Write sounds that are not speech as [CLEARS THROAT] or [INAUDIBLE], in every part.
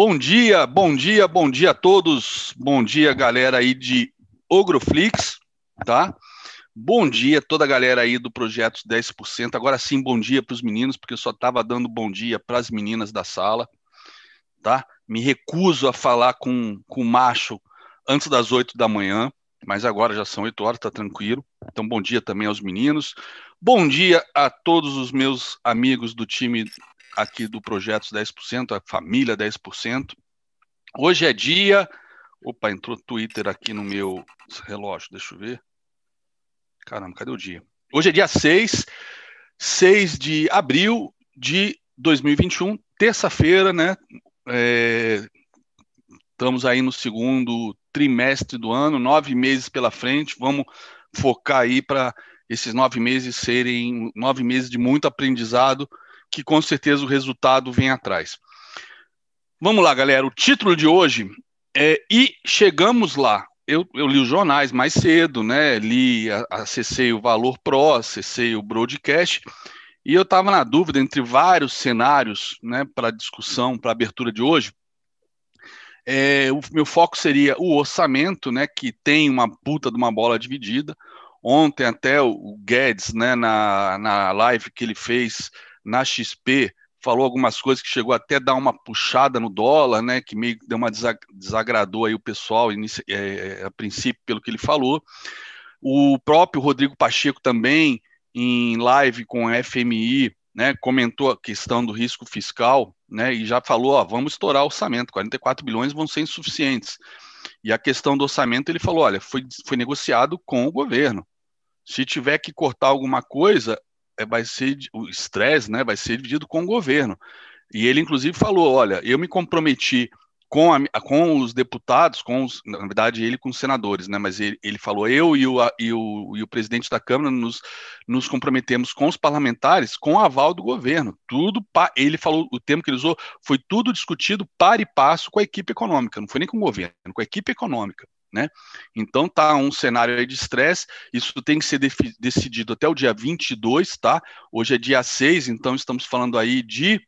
Bom dia, bom dia, bom dia a todos. Bom dia, galera aí de Ogroflix, tá? Bom dia toda a galera aí do projeto 10%. Agora sim, bom dia para os meninos, porque eu só estava dando bom dia para as meninas da sala, tá? Me recuso a falar com, com macho antes das 8 da manhã, mas agora já são 8 horas, tá tranquilo. Então, bom dia também aos meninos. Bom dia a todos os meus amigos do time aqui do Projetos 10%, a família 10%. Hoje é dia. Opa, entrou Twitter aqui no meu relógio, deixa eu ver. Caramba, cadê o dia? Hoje é dia 6, 6 de abril de 2021, terça-feira, né? É, estamos aí no segundo trimestre do ano, nove meses pela frente. Vamos focar aí para esses nove meses serem nove meses de muito aprendizado que com certeza o resultado vem atrás. Vamos lá, galera. O título de hoje é E Chegamos Lá. Eu, eu li os jornais mais cedo, né? Li, acessei o Valor Pro, acessei o Broadcast, e eu estava na dúvida entre vários cenários né, para discussão, para abertura de hoje. É, o meu foco seria o orçamento, né, que tem uma puta de uma bola dividida. Ontem até o Guedes, né, na, na live que ele fez na XP falou algumas coisas que chegou até a dar uma puxada no dólar, né, que meio que deu uma desagradou aí o pessoal é, é, a princípio pelo que ele falou. O próprio Rodrigo Pacheco também em live com a FMI, né, comentou a questão do risco fiscal, né, e já falou, ó, vamos estourar o orçamento, 44 bilhões vão ser insuficientes. E a questão do orçamento, ele falou, olha, foi, foi negociado com o governo. Se tiver que cortar alguma coisa, vai ser o estresse, né, vai ser dividido com o governo. E ele inclusive falou, olha, eu me comprometi com, a, com os deputados, com os, na verdade ele com os senadores, né, mas ele, ele falou, eu e o, e, o, e o presidente da Câmara nos, nos comprometemos com os parlamentares com o aval do governo. Tudo, ele falou, o termo que ele usou foi tudo discutido para e passo com a equipe econômica, não foi nem com o governo, com a equipe econômica. Né? Então tá um cenário de estresse, isso tem que ser decidido até o dia 22, tá? Hoje é dia 6, então estamos falando aí de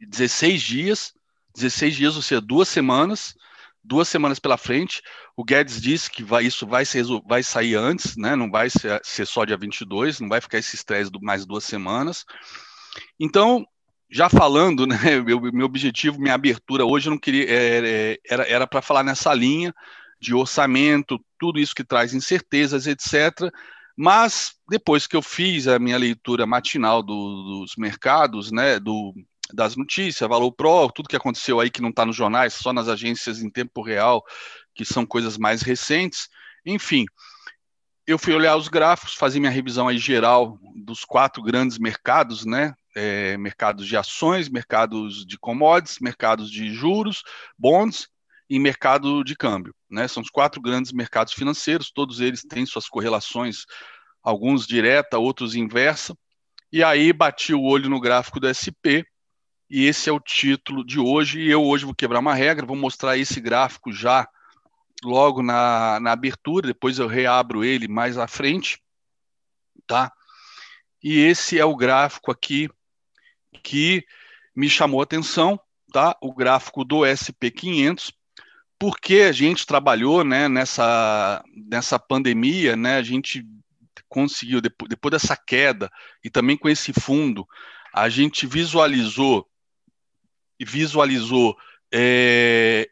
16 dias, 16 dias, ou seja, duas semanas, duas semanas pela frente. O Guedes disse que vai, isso vai, ser, vai sair antes, né? Não vai ser, ser só dia 22, não vai ficar esse estresse mais duas semanas. Então, já falando, né, [LAUGHS] meu, meu objetivo, minha abertura hoje, eu não queria, é, é, era para falar nessa linha de orçamento, tudo isso que traz incertezas, etc. Mas depois que eu fiz a minha leitura matinal do, dos mercados, né, do, das notícias, Valor Pro, tudo que aconteceu aí que não está nos jornais, só nas agências em tempo real, que são coisas mais recentes, enfim, eu fui olhar os gráficos, fazer minha revisão aí geral dos quatro grandes mercados, né, é, mercados de ações, mercados de commodities, mercados de juros, bonds e mercado de câmbio. Né? São os quatro grandes mercados financeiros, todos eles têm suas correlações, alguns direta, outros inversa. E aí bati o olho no gráfico do SP, e esse é o título de hoje. E eu hoje vou quebrar uma regra, vou mostrar esse gráfico já logo na, na abertura, depois eu reabro ele mais à frente, tá? E esse é o gráfico aqui que me chamou a atenção, tá? O gráfico do SP500, porque a gente trabalhou, né, nessa, nessa pandemia, né, a gente conseguiu, depois, depois dessa queda, e também com esse fundo, a gente visualizou, visualizou é,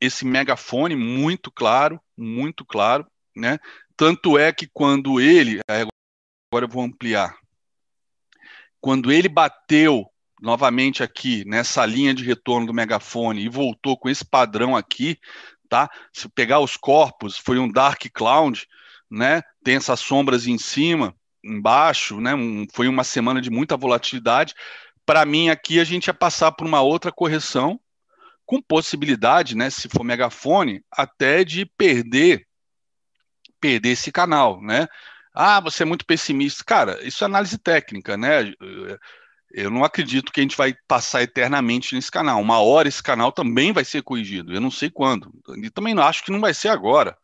esse megafone muito claro, muito claro, né? Tanto é que quando ele, agora eu vou ampliar, quando ele bateu novamente aqui nessa linha de retorno do megafone e voltou com esse padrão aqui, tá? Se pegar os corpos, foi um dark cloud, né? Tem essas sombras em cima, embaixo, né? Um, foi uma semana de muita volatilidade. Para mim aqui a gente ia passar por uma outra correção com possibilidade, né, se for megafone, até de perder perder esse canal, né? Ah, você é muito pessimista. Cara, isso é análise técnica, né? Eu não acredito que a gente vai passar eternamente nesse canal. Uma hora esse canal também vai ser corrigido. Eu não sei quando. E também acho que não vai ser agora.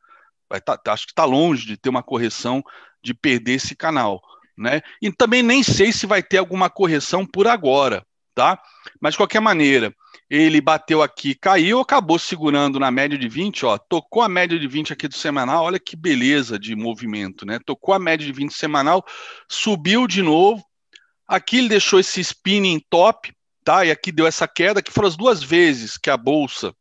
Vai tá, acho que está longe de ter uma correção de perder esse canal. Né? E também nem sei se vai ter alguma correção por agora. Tá? Mas de qualquer maneira, ele bateu aqui, caiu, acabou segurando na média de 20, ó, tocou a média de 20 aqui do semanal, olha que beleza de movimento, né? Tocou a média de 20 semanal, subiu de novo, aqui ele deixou esse spinning top, tá? E aqui deu essa queda, que foram as duas vezes que a bolsa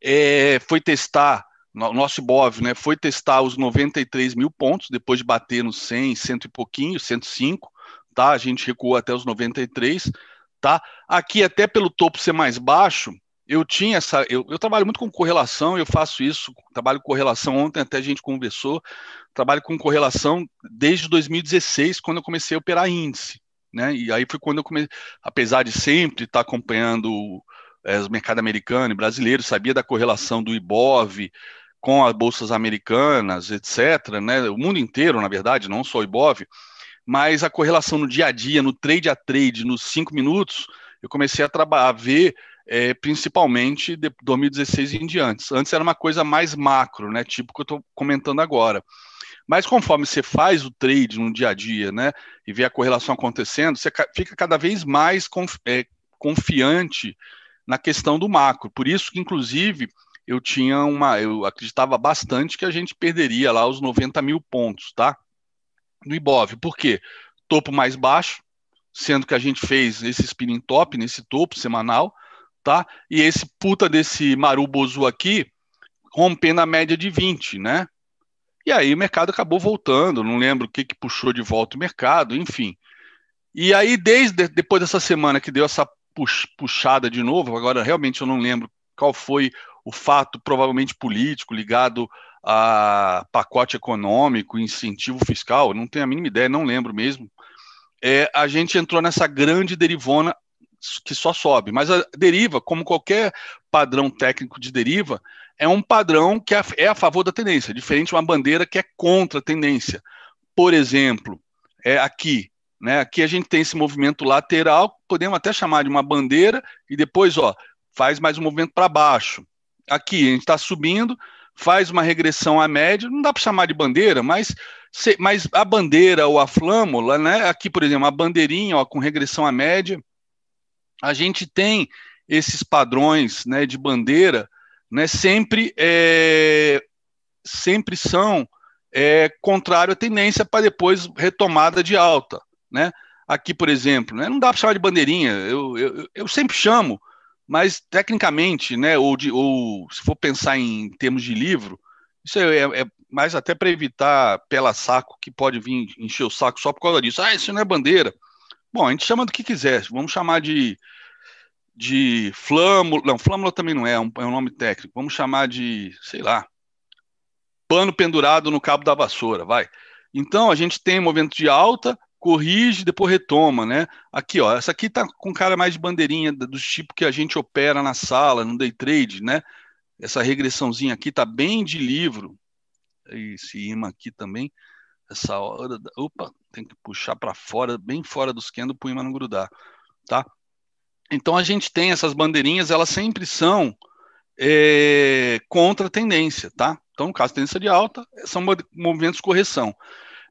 é, foi testar, o nosso Ibov, né, foi testar os 93 mil pontos, depois de bater nos 100, cento e pouquinho, 105, tá? A gente recuou até os 93, tá? Aqui, até pelo topo ser mais baixo, eu tinha essa. Eu, eu, trabalho muito com correlação, eu faço isso, trabalho com correlação. Ontem até a gente conversou, trabalho com correlação desde 2016, quando eu comecei a operar índice. Né? E aí foi quando eu comecei, apesar de sempre estar acompanhando é, o mercado americano e brasileiro, sabia da correlação do IBOV com as bolsas americanas, etc. Né? O mundo inteiro, na verdade, não só o IBOV mas a correlação no dia a dia, no trade a trade, nos cinco minutos, eu comecei a, a ver é, principalmente de 2016 em diante. Antes era uma coisa mais macro, né, tipo que eu estou comentando agora. Mas conforme você faz o trade no dia a dia, né, e vê a correlação acontecendo, você fica cada vez mais conf, é, confiante na questão do macro. Por isso que, inclusive, eu tinha uma, eu acreditava bastante que a gente perderia lá os 90 mil pontos, tá? No Ibov. Por quê? Topo mais baixo, sendo que a gente fez esse spinning top nesse topo semanal, tá? E esse puta desse Marubozu aqui rompendo a média de 20, né? E aí o mercado acabou voltando, não lembro o que, que puxou de volta o mercado, enfim. E aí, desde depois dessa semana que deu essa puxada de novo, agora realmente eu não lembro qual foi o fato, provavelmente político, ligado a pacote econômico, incentivo fiscal, não tenho a mínima ideia, não lembro mesmo. É, a gente entrou nessa grande derivona que só sobe. Mas a deriva, como qualquer padrão técnico de deriva, é um padrão que é a favor da tendência, diferente de uma bandeira que é contra a tendência. Por exemplo, é aqui, né? Aqui a gente tem esse movimento lateral, podemos até chamar de uma bandeira, e depois, ó, faz mais um movimento para baixo. Aqui a gente está subindo, faz uma regressão à média, não dá para chamar de bandeira, mas, se, mas a bandeira ou a flâmula, né? Aqui, por exemplo, a bandeirinha ó, com regressão à média, a gente tem esses padrões né, de bandeira, né, sempre, é, sempre são é, contrário à tendência para depois retomada de alta. Né? Aqui, por exemplo, né, não dá para chamar de bandeirinha, eu, eu, eu sempre chamo mas tecnicamente, né, ou, de, ou se for pensar em termos de livro, isso é, é, mais até para evitar pela saco que pode vir encher o saco só por causa disso. Ah, isso não é bandeira. Bom, a gente chama do que quiser, vamos chamar de, de flâmula, não, flâmula também não é, é um, é um nome técnico, vamos chamar de, sei lá, pano pendurado no cabo da vassoura, vai. Então, a gente tem movimento de alta, corrige, depois retoma, né? Aqui, ó, essa aqui tá com cara mais de bandeirinha do tipo que a gente opera na sala, no day trade, né? Essa regressãozinha aqui tá bem de livro. Esse imã aqui também, essa hora, opa, tem que puxar para fora, bem fora dos candles para o imã não grudar, tá? Então a gente tem essas bandeirinhas, elas sempre são é, contra a tendência, tá? Então, no caso, tendência de alta, são movimentos de correção.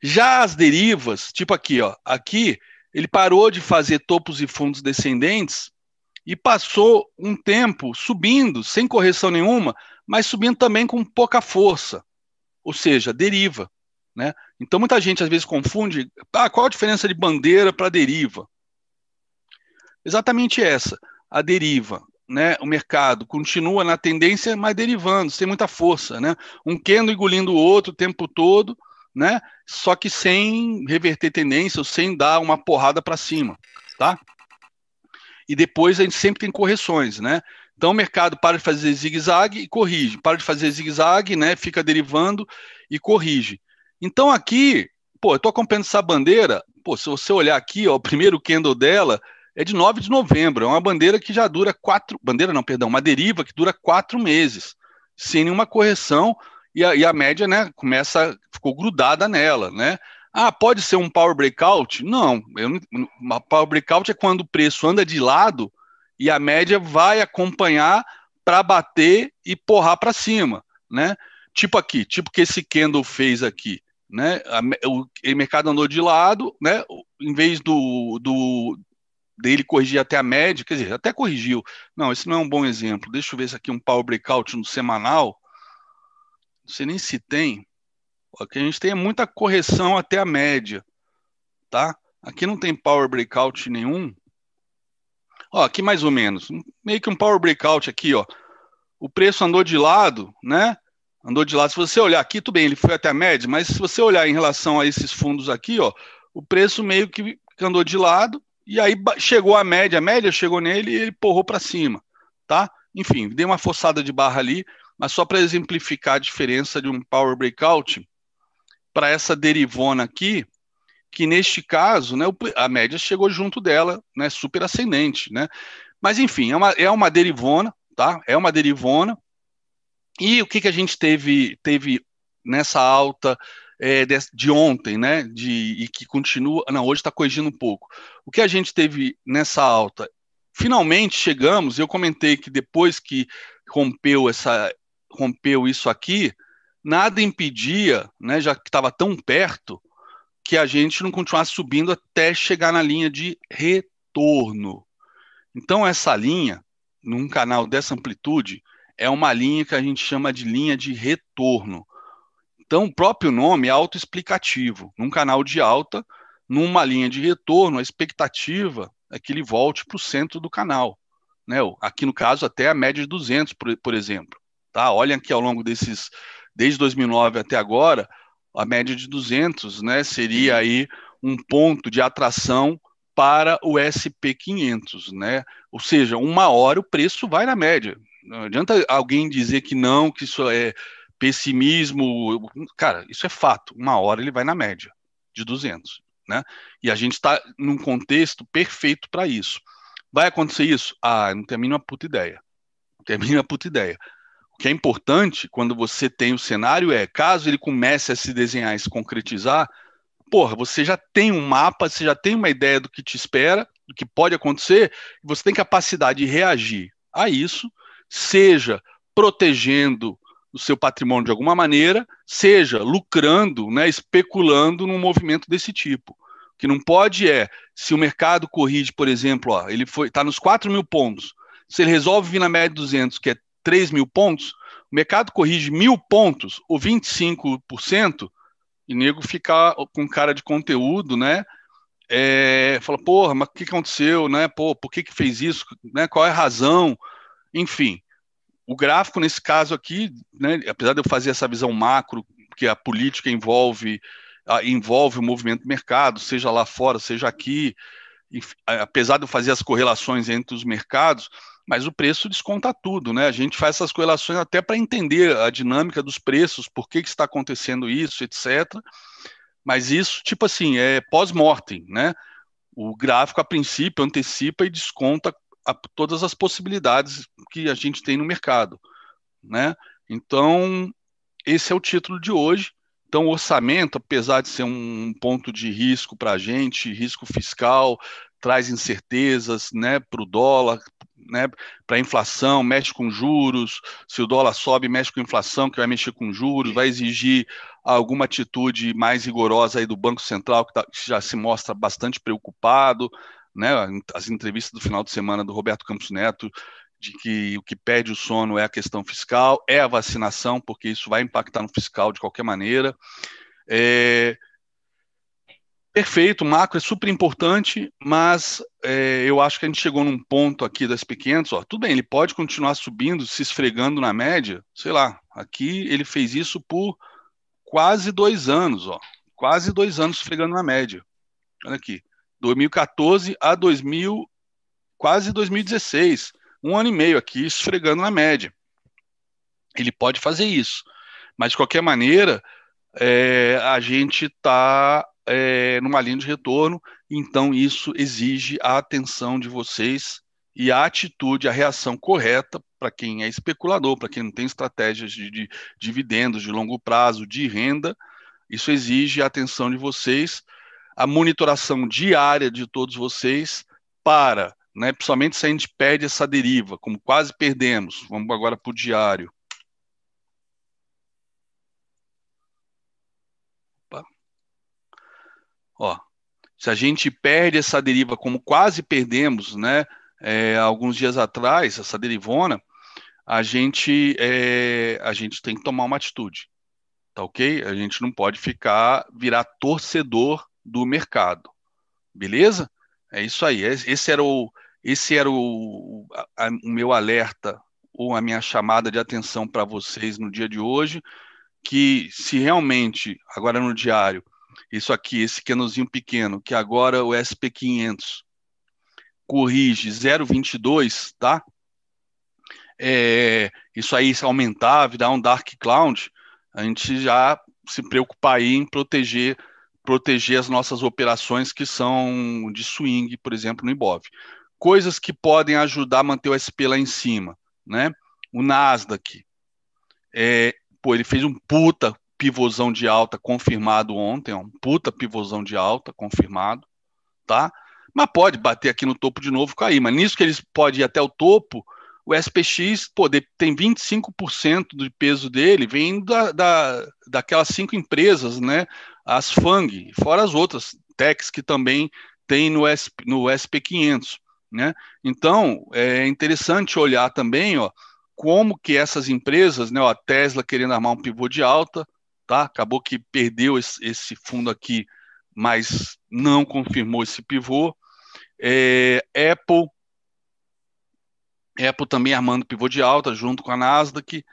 Já as derivas, tipo aqui, ó, aqui ele parou de fazer topos e fundos descendentes e passou um tempo subindo, sem correção nenhuma, mas subindo também com pouca força, ou seja, deriva. Né? Então muita gente às vezes confunde, ah, qual a diferença de bandeira para deriva? Exatamente essa, a deriva. Né, o mercado continua na tendência, mas derivando, sem muita força. Né? Um quendo engolindo o outro o tempo todo, né? Só que sem reverter tendência ou sem dar uma porrada para cima, tá? E depois a gente sempre tem correções, né? Então o mercado para de fazer zigue-zague e corrige, para de fazer zigue-zague, né? Fica derivando e corrige. Então aqui, pô, eu tô acompanhando essa bandeira, pô, se você olhar aqui, ó, o primeiro candle dela é de 9 de novembro, é uma bandeira que já dura quatro, bandeira não, perdão, uma deriva que dura quatro meses, sem nenhuma correção, e a, e a média, né, começa, ficou grudada nela, né? Ah, pode ser um power breakout? Não, eu, uma power breakout é quando o preço anda de lado e a média vai acompanhar para bater e porrar para cima, né? Tipo aqui, tipo que esse candle fez aqui, né? A, o, o mercado andou de lado, né? Em vez do, do dele corrigir até a média, quer dizer, até corrigiu. Não, esse não é um bom exemplo. Deixa eu ver se aqui um power breakout no semanal. Não sei nem se tem. Aqui a gente tem muita correção até a média, tá? Aqui não tem power breakout nenhum. Ó, aqui mais ou menos, meio que um power breakout aqui, ó. O preço andou de lado, né? Andou de lado. Se você olhar aqui, tudo bem, ele foi até a média, mas se você olhar em relação a esses fundos aqui, ó, o preço meio que andou de lado e aí chegou a média, a média chegou nele e ele porrou para cima, tá? Enfim, dei uma forçada de barra ali, mas só para exemplificar a diferença de um power breakout para essa derivona aqui, que neste caso, né, a média chegou junto dela, né, super ascendente, né? Mas enfim, é uma, é uma derivona, tá? É uma derivona. E o que, que a gente teve, teve nessa alta é, de, de, ontem, né? De, e que continua. Não, hoje está corrigindo um pouco. O que a gente teve nessa alta? Finalmente chegamos, eu comentei que depois que rompeu essa rompeu isso aqui, nada impedia, né, já que estava tão perto, que a gente não continuasse subindo até chegar na linha de retorno. Então essa linha, num canal dessa amplitude, é uma linha que a gente chama de linha de retorno. Então, o próprio nome é autoexplicativo. Num canal de alta, numa linha de retorno, a expectativa é que ele volte para o centro do canal. Né? Aqui, no caso, até a média de 200, por, por exemplo. Tá? Olhem aqui ao longo desses, desde 2009 até agora, a média de 200 né, seria aí um ponto de atração para o SP500, né? Ou seja, uma hora o preço vai na média. Não adianta alguém dizer que não, que isso é pessimismo, cara, isso é fato. Uma hora ele vai na média de 200, né? E a gente está num contexto perfeito para isso. Vai acontecer isso? Ah, não tenho a mínima puta ideia. Não tenho a mínima puta ideia. Que é importante quando você tem o cenário é, caso ele comece a se desenhar e se concretizar, porra, você já tem um mapa, você já tem uma ideia do que te espera, do que pode acontecer, você tem capacidade de reagir a isso, seja protegendo o seu patrimônio de alguma maneira, seja lucrando, né, especulando num movimento desse tipo. O que não pode é, se o mercado corrige, por exemplo, ó, ele está nos 4 mil pontos, se ele resolve vir na média de 200, que é 3 mil pontos, o mercado corrige mil pontos, ou 25%, e nego ficar com cara de conteúdo, né? É, fala, porra, mas o que aconteceu, né? Pô, por que, que fez isso? Né? Qual é a razão? Enfim, o gráfico, nesse caso aqui, né, apesar de eu fazer essa visão macro, que a política envolve, envolve o movimento do mercado, seja lá fora, seja aqui, apesar de eu fazer as correlações entre os mercados, mas o preço desconta tudo, né? A gente faz essas correlações até para entender a dinâmica dos preços, por que, que está acontecendo isso, etc. Mas isso, tipo assim, é pós-mortem, né? O gráfico, a princípio, antecipa e desconta a todas as possibilidades que a gente tem no mercado, né? Então, esse é o título de hoje. Então, o orçamento, apesar de ser um ponto de risco para a gente, risco fiscal, traz incertezas né, para o dólar, né, para a inflação, mexe com juros. Se o dólar sobe, mexe com a inflação, que vai mexer com juros, vai exigir alguma atitude mais rigorosa aí do Banco Central, que, tá, que já se mostra bastante preocupado né, as entrevistas do final de semana do Roberto Campos Neto, de que o que pede o sono é a questão fiscal, é a vacinação, porque isso vai impactar no fiscal de qualquer maneira. É, perfeito, macro é super importante, mas é, eu acho que a gente chegou num ponto aqui das pequenas, ó, tudo bem, ele pode continuar subindo, se esfregando na média, sei lá, aqui ele fez isso por quase dois anos, ó, quase dois anos esfregando na média. Olha aqui. 2014 a 2000, quase 2016, um ano e meio aqui esfregando na média. Ele pode fazer isso, mas de qualquer maneira, é, a gente está é, numa linha de retorno, então isso exige a atenção de vocês e a atitude, a reação correta para quem é especulador, para quem não tem estratégias de, de dividendos de longo prazo, de renda, isso exige a atenção de vocês a monitoração diária de todos vocês para, né, principalmente se a gente perde essa deriva, como quase perdemos. Vamos agora para o diário. Ó, Se a gente perde essa deriva, como quase perdemos, né, é, alguns dias atrás, essa derivona, a gente, é, a gente tem que tomar uma atitude, tá ok? A gente não pode ficar, virar torcedor do mercado, beleza? É isso aí. Esse era o, esse era o, a, o meu alerta ou a minha chamada de atenção para vocês no dia de hoje, que se realmente, agora no diário, isso aqui, esse canozinho pequeno, que agora o SP500 corrige 0,22, tá? É, isso aí se aumentar, virar um dark cloud, a gente já se preocupar aí em proteger proteger as nossas operações que são de swing, por exemplo, no Ibov. Coisas que podem ajudar a manter o SP lá em cima, né? O Nasdaq, é, pô, ele fez um puta pivôzão de alta confirmado ontem, um puta pivôzão de alta confirmado, tá? Mas pode bater aqui no topo de novo cair. Mas nisso que eles podem ir até o topo, o SPX pô, tem 25% do peso dele, vem da, da, daquelas cinco empresas, né? As FANG, fora as outras techs que também tem no, SP, no SP500, né? Então, é interessante olhar também, ó, como que essas empresas, né, ó, a Tesla querendo armar um pivô de alta, tá? Acabou que perdeu esse, esse fundo aqui, mas não confirmou esse pivô. É, Apple, Apple também armando pivô de alta junto com a Nasdaq.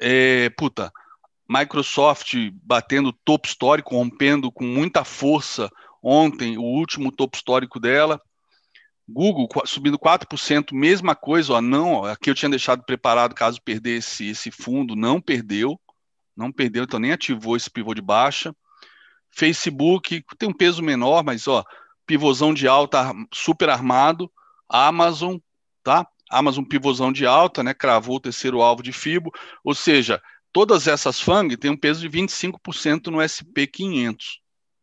É, puta, Microsoft batendo topo histórico, rompendo com muita força ontem o último topo histórico dela. Google subindo 4%, mesma coisa, ó, não, ó, aqui eu tinha deixado preparado caso perdesse esse fundo, não perdeu, não perdeu, então nem ativou esse pivô de baixa. Facebook tem um peso menor, mas ó, pivôzão de alta super armado. Amazon, tá? Amazon pivôzão de alta, né? Cravou o terceiro alvo de FIBO, ou seja, todas essas FANG têm um peso de 25% no SP500,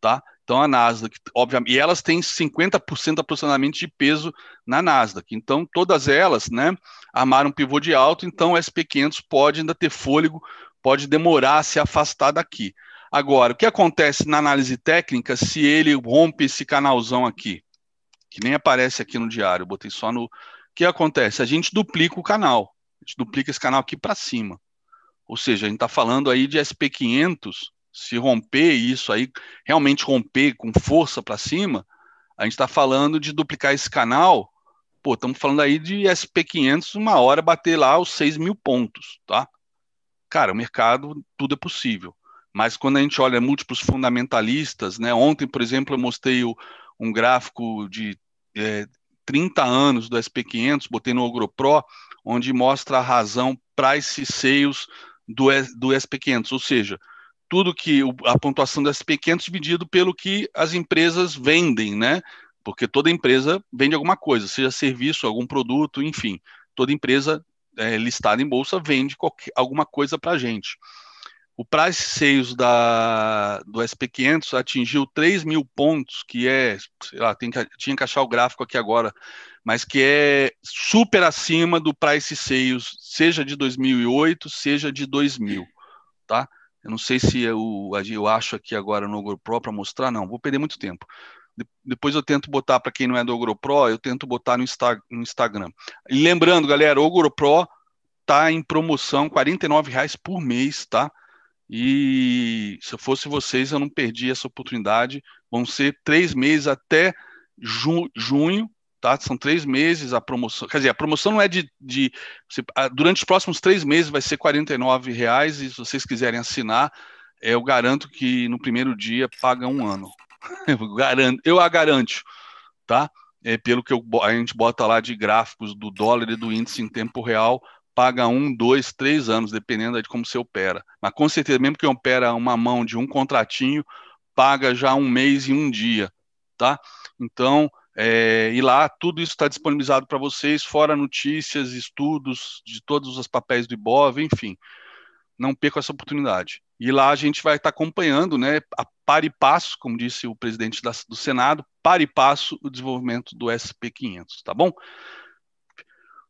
tá? Então a Nasdaq, obviamente, e elas têm 50% aproximadamente de peso na Nasdaq. Então todas elas, né, armaram um pivô de alto, então o SP500 pode ainda ter fôlego, pode demorar a se afastar daqui. Agora, o que acontece na análise técnica se ele rompe esse canalzão aqui? Que nem aparece aqui no diário, botei só no. O que acontece? A gente duplica o canal. A gente duplica esse canal aqui para cima. Ou seja, a gente está falando aí de SP500, se romper isso aí, realmente romper com força para cima, a gente está falando de duplicar esse canal. Pô, estamos falando aí de SP500, uma hora bater lá os 6 mil pontos, tá? Cara, o mercado, tudo é possível. Mas quando a gente olha múltiplos fundamentalistas, né? Ontem, por exemplo, eu mostrei o, um gráfico de é, 30 anos do SP500, botei no OgroPro, onde mostra a razão price sales do, do SP500, ou seja, tudo que a pontuação do SP500 dividido pelo que as empresas vendem, né? Porque toda empresa vende alguma coisa, seja serviço, algum produto, enfim, toda empresa é, listada em bolsa vende qualquer, alguma coisa para a gente. O price sales da, do SP500 atingiu 3 mil pontos, que é, sei lá, tem que, tinha que achar o gráfico aqui agora, mas que é super acima do price sales, seja de 2008, seja de 2000, tá? Eu não sei se eu, eu acho aqui agora no GoPro para mostrar, não, vou perder muito tempo. De, depois eu tento botar, para quem não é do GoPro, eu tento botar no, Insta, no Instagram. E lembrando, galera, o GoPro tá em promoção, R$ reais por mês, tá? E se eu fosse vocês, eu não perdi essa oportunidade. Vão ser três meses até ju junho, tá? São três meses a promoção. Quer dizer, a promoção não é de. de durante os próximos três meses vai ser R$ reais e se vocês quiserem assinar, eu garanto que no primeiro dia paga um ano. [LAUGHS] Eu, garanto, eu a garanto, tá? É, pelo que eu, a gente bota lá de gráficos do dólar e do índice em tempo real, paga um, dois, três anos, dependendo de como você opera. Mas com certeza, mesmo que opera uma mão de um contratinho, paga já um mês e um dia, tá? Então, é, e lá tudo isso está disponibilizado para vocês, fora notícias, estudos de todos os papéis do Ibov, enfim. Não perca essa oportunidade. E lá a gente vai estar acompanhando, né, a par e passo, como disse o presidente da, do Senado, par e passo o desenvolvimento do SP500, tá bom?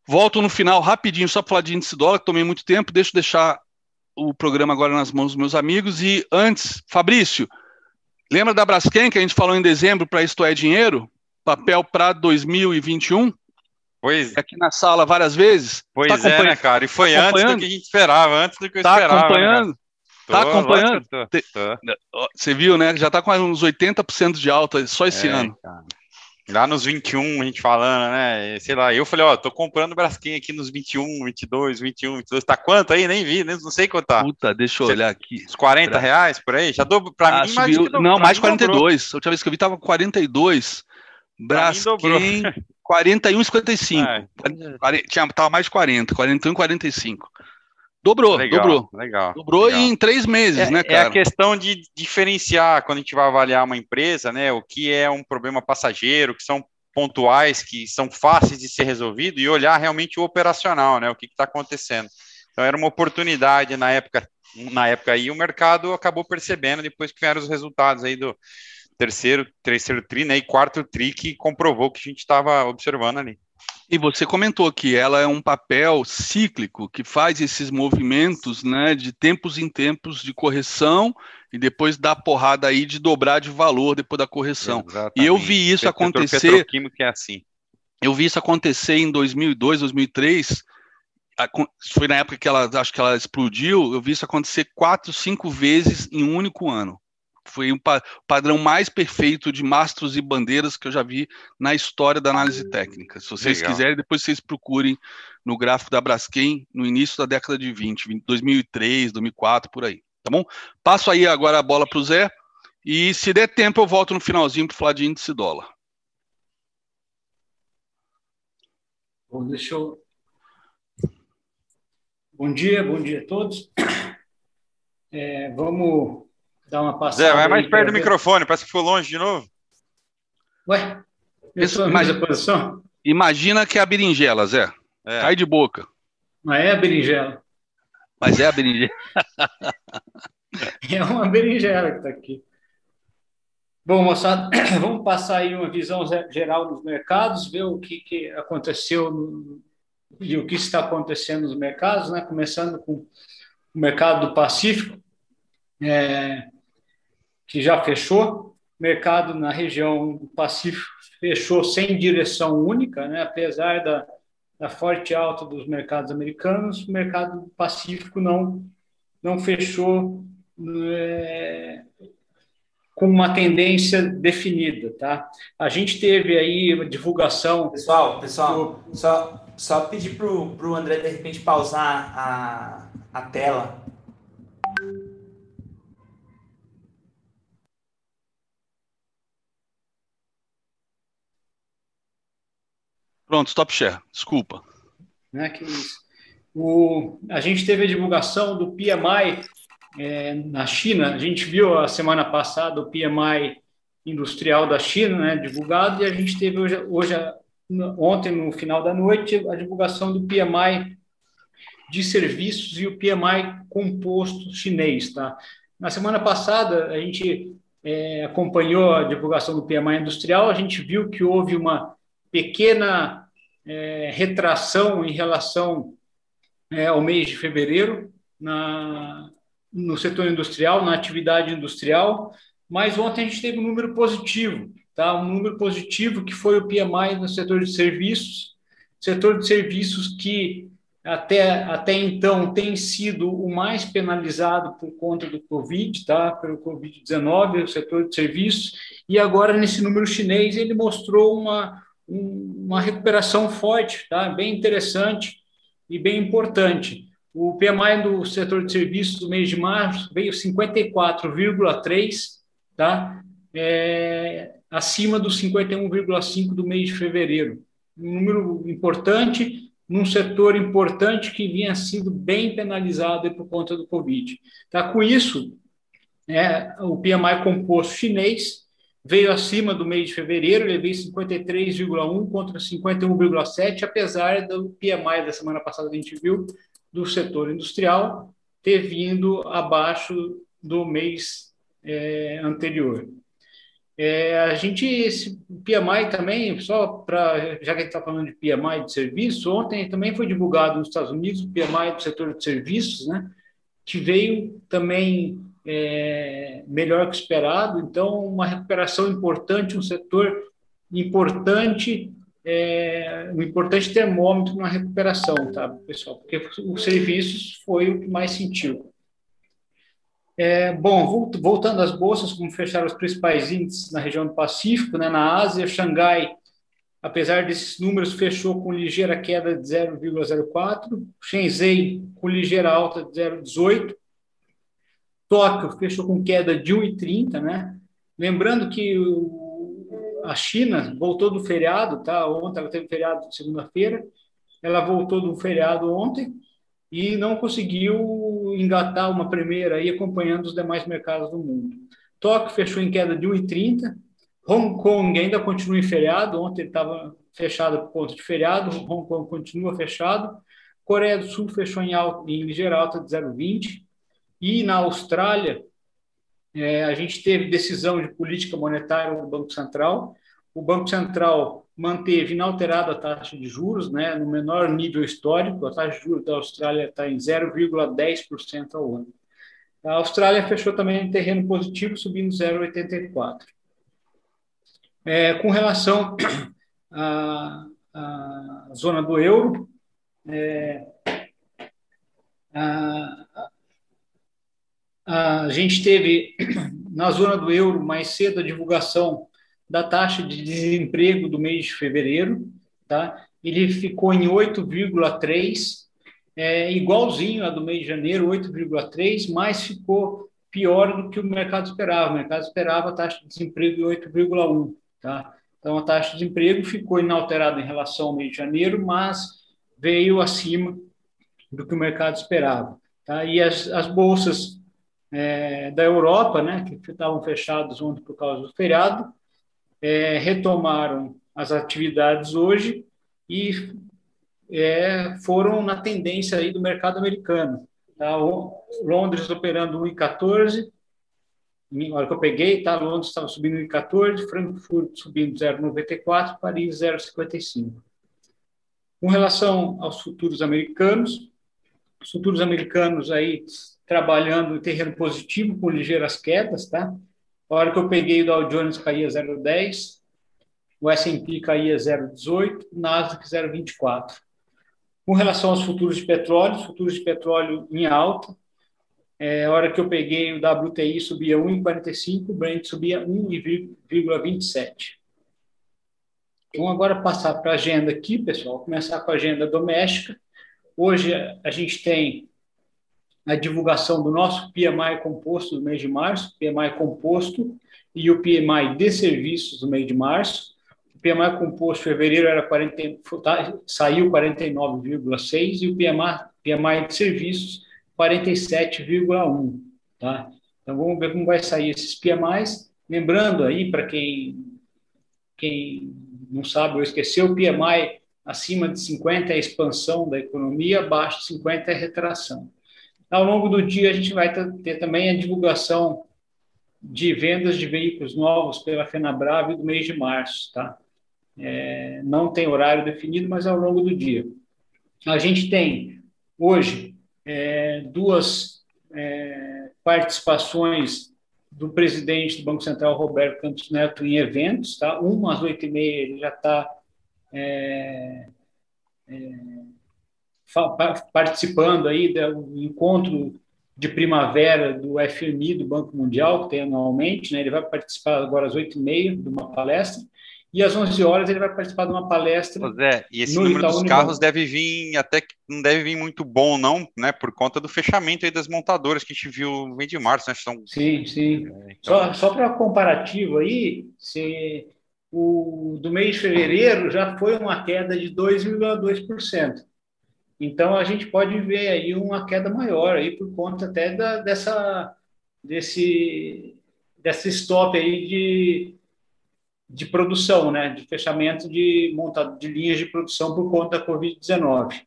Volto no final rapidinho, só para falar de índice dólar, que tomei muito tempo. Deixa eu deixar o programa agora nas mãos dos meus amigos. E antes, Fabrício, Lembra da Braskem que a gente falou em dezembro para Isto é Dinheiro? Papel para 2021? Pois. Aqui na sala várias vezes. Pois tá é, né, cara? E foi tá antes do que a gente esperava, antes do que eu tá esperava. Né, acompanhando? Né, Tá acompanhando? Tô, tô. Você viu, né? Já tá com uns 80% de alta só esse é, ano. Cara. Lá nos 21, a gente falando, né? Sei lá, eu falei, ó, tô comprando Braskem aqui nos 21, 22, 21, 22. Tá quanto aí? Nem vi, nem, não sei quanto tá. Puta, deixa eu olhar aqui. Uns 40 reais por aí? Já dou pra ah, mim, subiu, mais Não, mais 42. A última vez que eu vi tava 42. Braskem 41,55. [LAUGHS] É. Tinha, tava mais de 40, 41, 45. Dobrou, legal, dobrou. Legal. Dobrou legal. em três meses, é, né, cara? É a questão de diferenciar quando a gente vai avaliar uma empresa, né? O que é um problema passageiro, que são pontuais, que são fáceis de ser resolvido, e olhar realmente o operacional, né? O que está acontecendo. Então era uma oportunidade na época, na época aí, o mercado acabou percebendo depois que vieram os resultados aí do terceiro, terceiro tri, né? E quarto tri que comprovou que a gente estava observando ali. E você comentou que ela é um papel cíclico que faz esses movimentos, né, de tempos em tempos de correção e depois dá porrada aí de dobrar de valor depois da correção. Exatamente. E eu vi isso acontecer. é assim. Eu vi isso acontecer em 2002, 2003. Foi na época que ela, acho que ela explodiu. Eu vi isso acontecer quatro, cinco vezes em um único ano. Foi o um pa padrão mais perfeito de mastros e bandeiras que eu já vi na história da análise técnica. Se vocês Legal. quiserem, depois vocês procurem no gráfico da Braskem no início da década de 20, 2003, 2004, por aí. Tá bom? Passo aí agora a bola para o Zé. E se der tempo, eu volto no finalzinho para falar de índice dólar. Bom, deixa eu. Bom dia, bom dia a todos. É, vamos dar uma passada. Zé, vai mais perto do ver. microfone, parece que ficou longe de novo. Ué, eu sou imagina, posição? Imagina que é a berinjela, Zé. É. Cai de boca. Mas é a berinjela. Mas é a berinjela. [LAUGHS] é uma berinjela que está aqui. Bom, moçada, [CLEARS THROAT] vamos passar aí uma visão geral dos mercados, ver o que, que aconteceu no, e o que está acontecendo nos mercados, né? Começando com o mercado do Pacífico. É, que já fechou, mercado na região do Pacífico fechou sem direção única, né? apesar da, da forte alta dos mercados americanos, o mercado Pacífico não, não fechou é, com uma tendência definida. Tá? A gente teve aí uma divulgação. Pessoal, pessoal, do... só, só pedir para o André de repente pausar a, a tela Pronto, stop share. Desculpa. Né, que. O, a gente teve a divulgação do PMI é, na China. A gente viu a semana passada o PMI industrial da China, né, divulgado, e a gente teve hoje, hoje ontem no final da noite a divulgação do PMI de serviços e o PMI composto chinês, tá? Na semana passada a gente é, acompanhou a divulgação do PMI industrial, a gente viu que houve uma pequena é, retração em relação é, ao mês de fevereiro na, no setor industrial, na atividade industrial, mas ontem a gente teve um número positivo, tá? um número positivo que foi o PMI no setor de serviços, setor de serviços que até, até então tem sido o mais penalizado por conta do Covid, tá? pelo Covid-19, o setor de serviços, e agora nesse número chinês ele mostrou uma, uma recuperação forte, tá? bem interessante e bem importante. O PMI do setor de serviços do mês de março veio 54,3, tá? É, acima dos 51,5 do mês de fevereiro. Um número importante num setor importante que vinha sido bem penalizado por conta do Covid. Tá? Com isso, é, o PMI composto chinês veio acima do mês de fevereiro, ele veio 53,1 contra 51,7, apesar do PMI da semana passada que a gente viu do setor industrial ter vindo abaixo do mês é, anterior. É, a gente, esse PMI também, só para, já que a gente está falando de PMI de serviço, ontem também foi divulgado nos Estados Unidos o PMI do setor de serviços, né, que veio também é, melhor que esperado. Então, uma recuperação importante, um setor importante, é, um importante termômetro na recuperação, tá, pessoal? Porque os serviços foi o que mais sentiu. É, bom, voltando às bolsas, como fecharam os principais índices na região do Pacífico, né, na Ásia, Xangai, apesar desses números, fechou com ligeira queda de 0,04, Shenzhen com ligeira alta de 0,18, Tóquio fechou com queda de 1,30, né? Lembrando que o, a China voltou do feriado, tá? Ontem ela teve feriado segunda-feira, ela voltou do feriado ontem, e não conseguiu engatar uma primeira aí acompanhando os demais mercados do mundo. Tóquio fechou em queda de 1,30. Hong Kong ainda continua em feriado. Ontem estava fechado por conta de feriado. Hong Kong continua fechado. Coreia do Sul fechou em, alta, em ligeira alta de 0,20. E na Austrália, é, a gente teve decisão de política monetária do Banco Central. O Banco Central manteve inalterada a taxa de juros, né, no menor nível histórico. A taxa de juros da Austrália está em 0,10% ao ano. A Austrália fechou também em terreno positivo, subindo 0,84%. É, com relação [CLEARS THROAT] à, à, zona do euro, é, a, a, gente teve [CLEARS THROAT] na zona do euro mais cedo a divulgação da taxa de desemprego do mês de fevereiro, tá? Ele ficou em 8,3, é, igualzinho a do mês de janeiro, 8,3, mas ficou pior do que o mercado esperava. O mercado esperava a taxa de desemprego de 8,1, tá? Então a taxa de desemprego ficou inalterada em relação ao mês de janeiro, mas veio acima do que o mercado esperava, tá? E as, as bolsas é, da Europa, né, que estavam fechadas ontem por causa do feriado, é, retomaram as atividades hoje e é, foram na tendência aí do mercado americano. Tá? Londres operando 1,14, na hora que eu peguei, tá? Londres estava subindo 1,14, Frankfurt subindo 0,94, Paris 0,55. Com relação aos futuros americanos, os futuros americanos aí trabalhando em terreno positivo com ligeiras quedas, tá? A hora que eu peguei o Dow Jones caía 0,10, o S&P caía 0,18, o Nasdaq 0,24. Com relação aos futuros de petróleo, os futuros de petróleo em alta, é, a hora que eu peguei o WTI subia 1,45, o Brent subia 1,27. Então, agora passar para a agenda aqui, pessoal, começar com a agenda doméstica. Hoje a gente tem a divulgação do nosso PMI composto do mês de março, PMI composto e o PMI de serviços do mês de março. O PMI composto em fevereiro era 40, tá, saiu 49,6 e o PMI, PMI de serviços 47,1, tá? Então vamos ver como vai sair esses PMIs. Lembrando aí para quem quem não sabe ou esqueceu, o PMI acima de 50 é expansão da economia, abaixo de 50 é retração. Ao longo do dia, a gente vai ter também a divulgação de vendas de veículos novos pela FenaBrave do mês de março, tá? É, não tem horário definido, mas ao longo do dia. A gente tem hoje é, duas é, participações do presidente do Banco Central, Roberto Campos Neto, em eventos, tá? Uma às oito e meia ele já está é, é, participando aí do encontro de primavera do FMI, do Banco Mundial, que tem anualmente, né? ele vai participar agora às oito e meia de uma palestra, e às 11 horas ele vai participar de uma palestra. Zé, e esse número Itaú dos carros deve vir, até que não deve vir muito bom, não, né? Por conta do fechamento aí das montadoras que a gente viu no mês de março, né? São... Sim, sim. É, então... Só, só para comparativo aí, se o do mês de fevereiro já foi uma queda de 2,2%. Então a gente pode ver aí uma queda maior aí por conta até da, dessa desse dessa stop aí de, de produção, né, de fechamento de montado de linhas de produção por conta da Covid-19.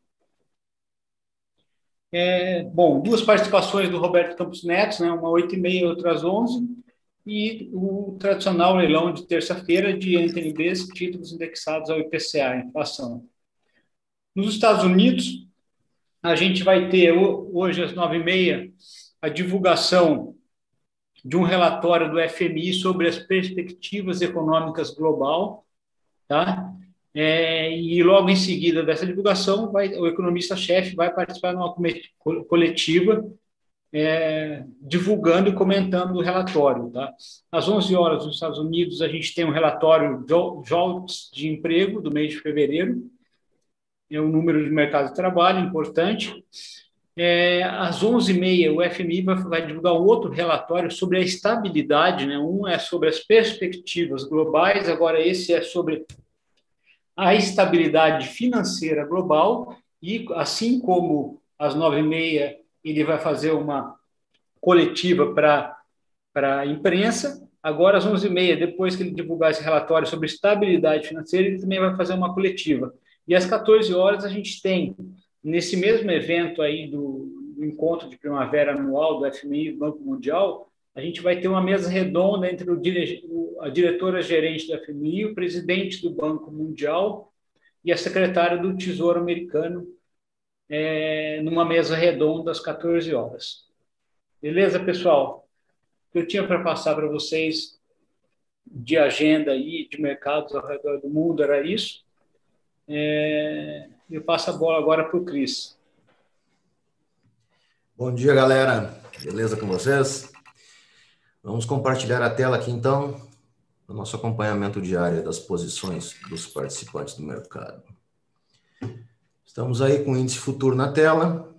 É, bom, duas participações do Roberto Campos Neto, né, uma 8 e meia, outra às 11, e o tradicional leilão de terça-feira de NTNBs, títulos indexados ao IPCA, inflação. Nos Estados Unidos, a gente vai ter hoje às nove e meia a divulgação de um relatório do FMI sobre as perspectivas econômicas global, tá? É, e logo em seguida dessa divulgação, vai, o economista-chefe vai participar de uma coletiva é, divulgando e comentando o relatório. Tá? Às 11 horas, nos Estados Unidos, a gente tem um relatório JOLTS de emprego do mês de fevereiro, é um número de mercado de trabalho importante. É, às 11h30, o FMI vai, vai, divulgar um outro relatório sobre a estabilidade. Né? Um é sobre as perspectivas globais, agora esse é sobre a estabilidade financeira global. E assim como às 9h30 ele vai fazer uma coletiva para a imprensa, agora às 11h30, depois que ele divulgar esse relatório sobre estabilidade financeira, ele também vai fazer uma coletiva. E às 14 horas a gente tem nesse mesmo evento aí do, encontro de primavera anual do FMI do Banco Mundial, a gente vai ter uma mesa redonda entre o, a diretora gerente do FMI, o presidente do Banco Mundial e a secretária do Tesouro Americano, é, numa mesa redonda às 14 horas. Beleza, pessoal? O que eu tinha para passar para vocês de agenda aí, de mercados ao redor do mundo era isso. É, eu passo a bola agora para o Cris. Bom dia, galera. Beleza com vocês? Vamos compartilhar a tela aqui, então, o nosso acompanhamento diário das posições dos participantes do mercado. Estamos aí com o índice futuro na tela.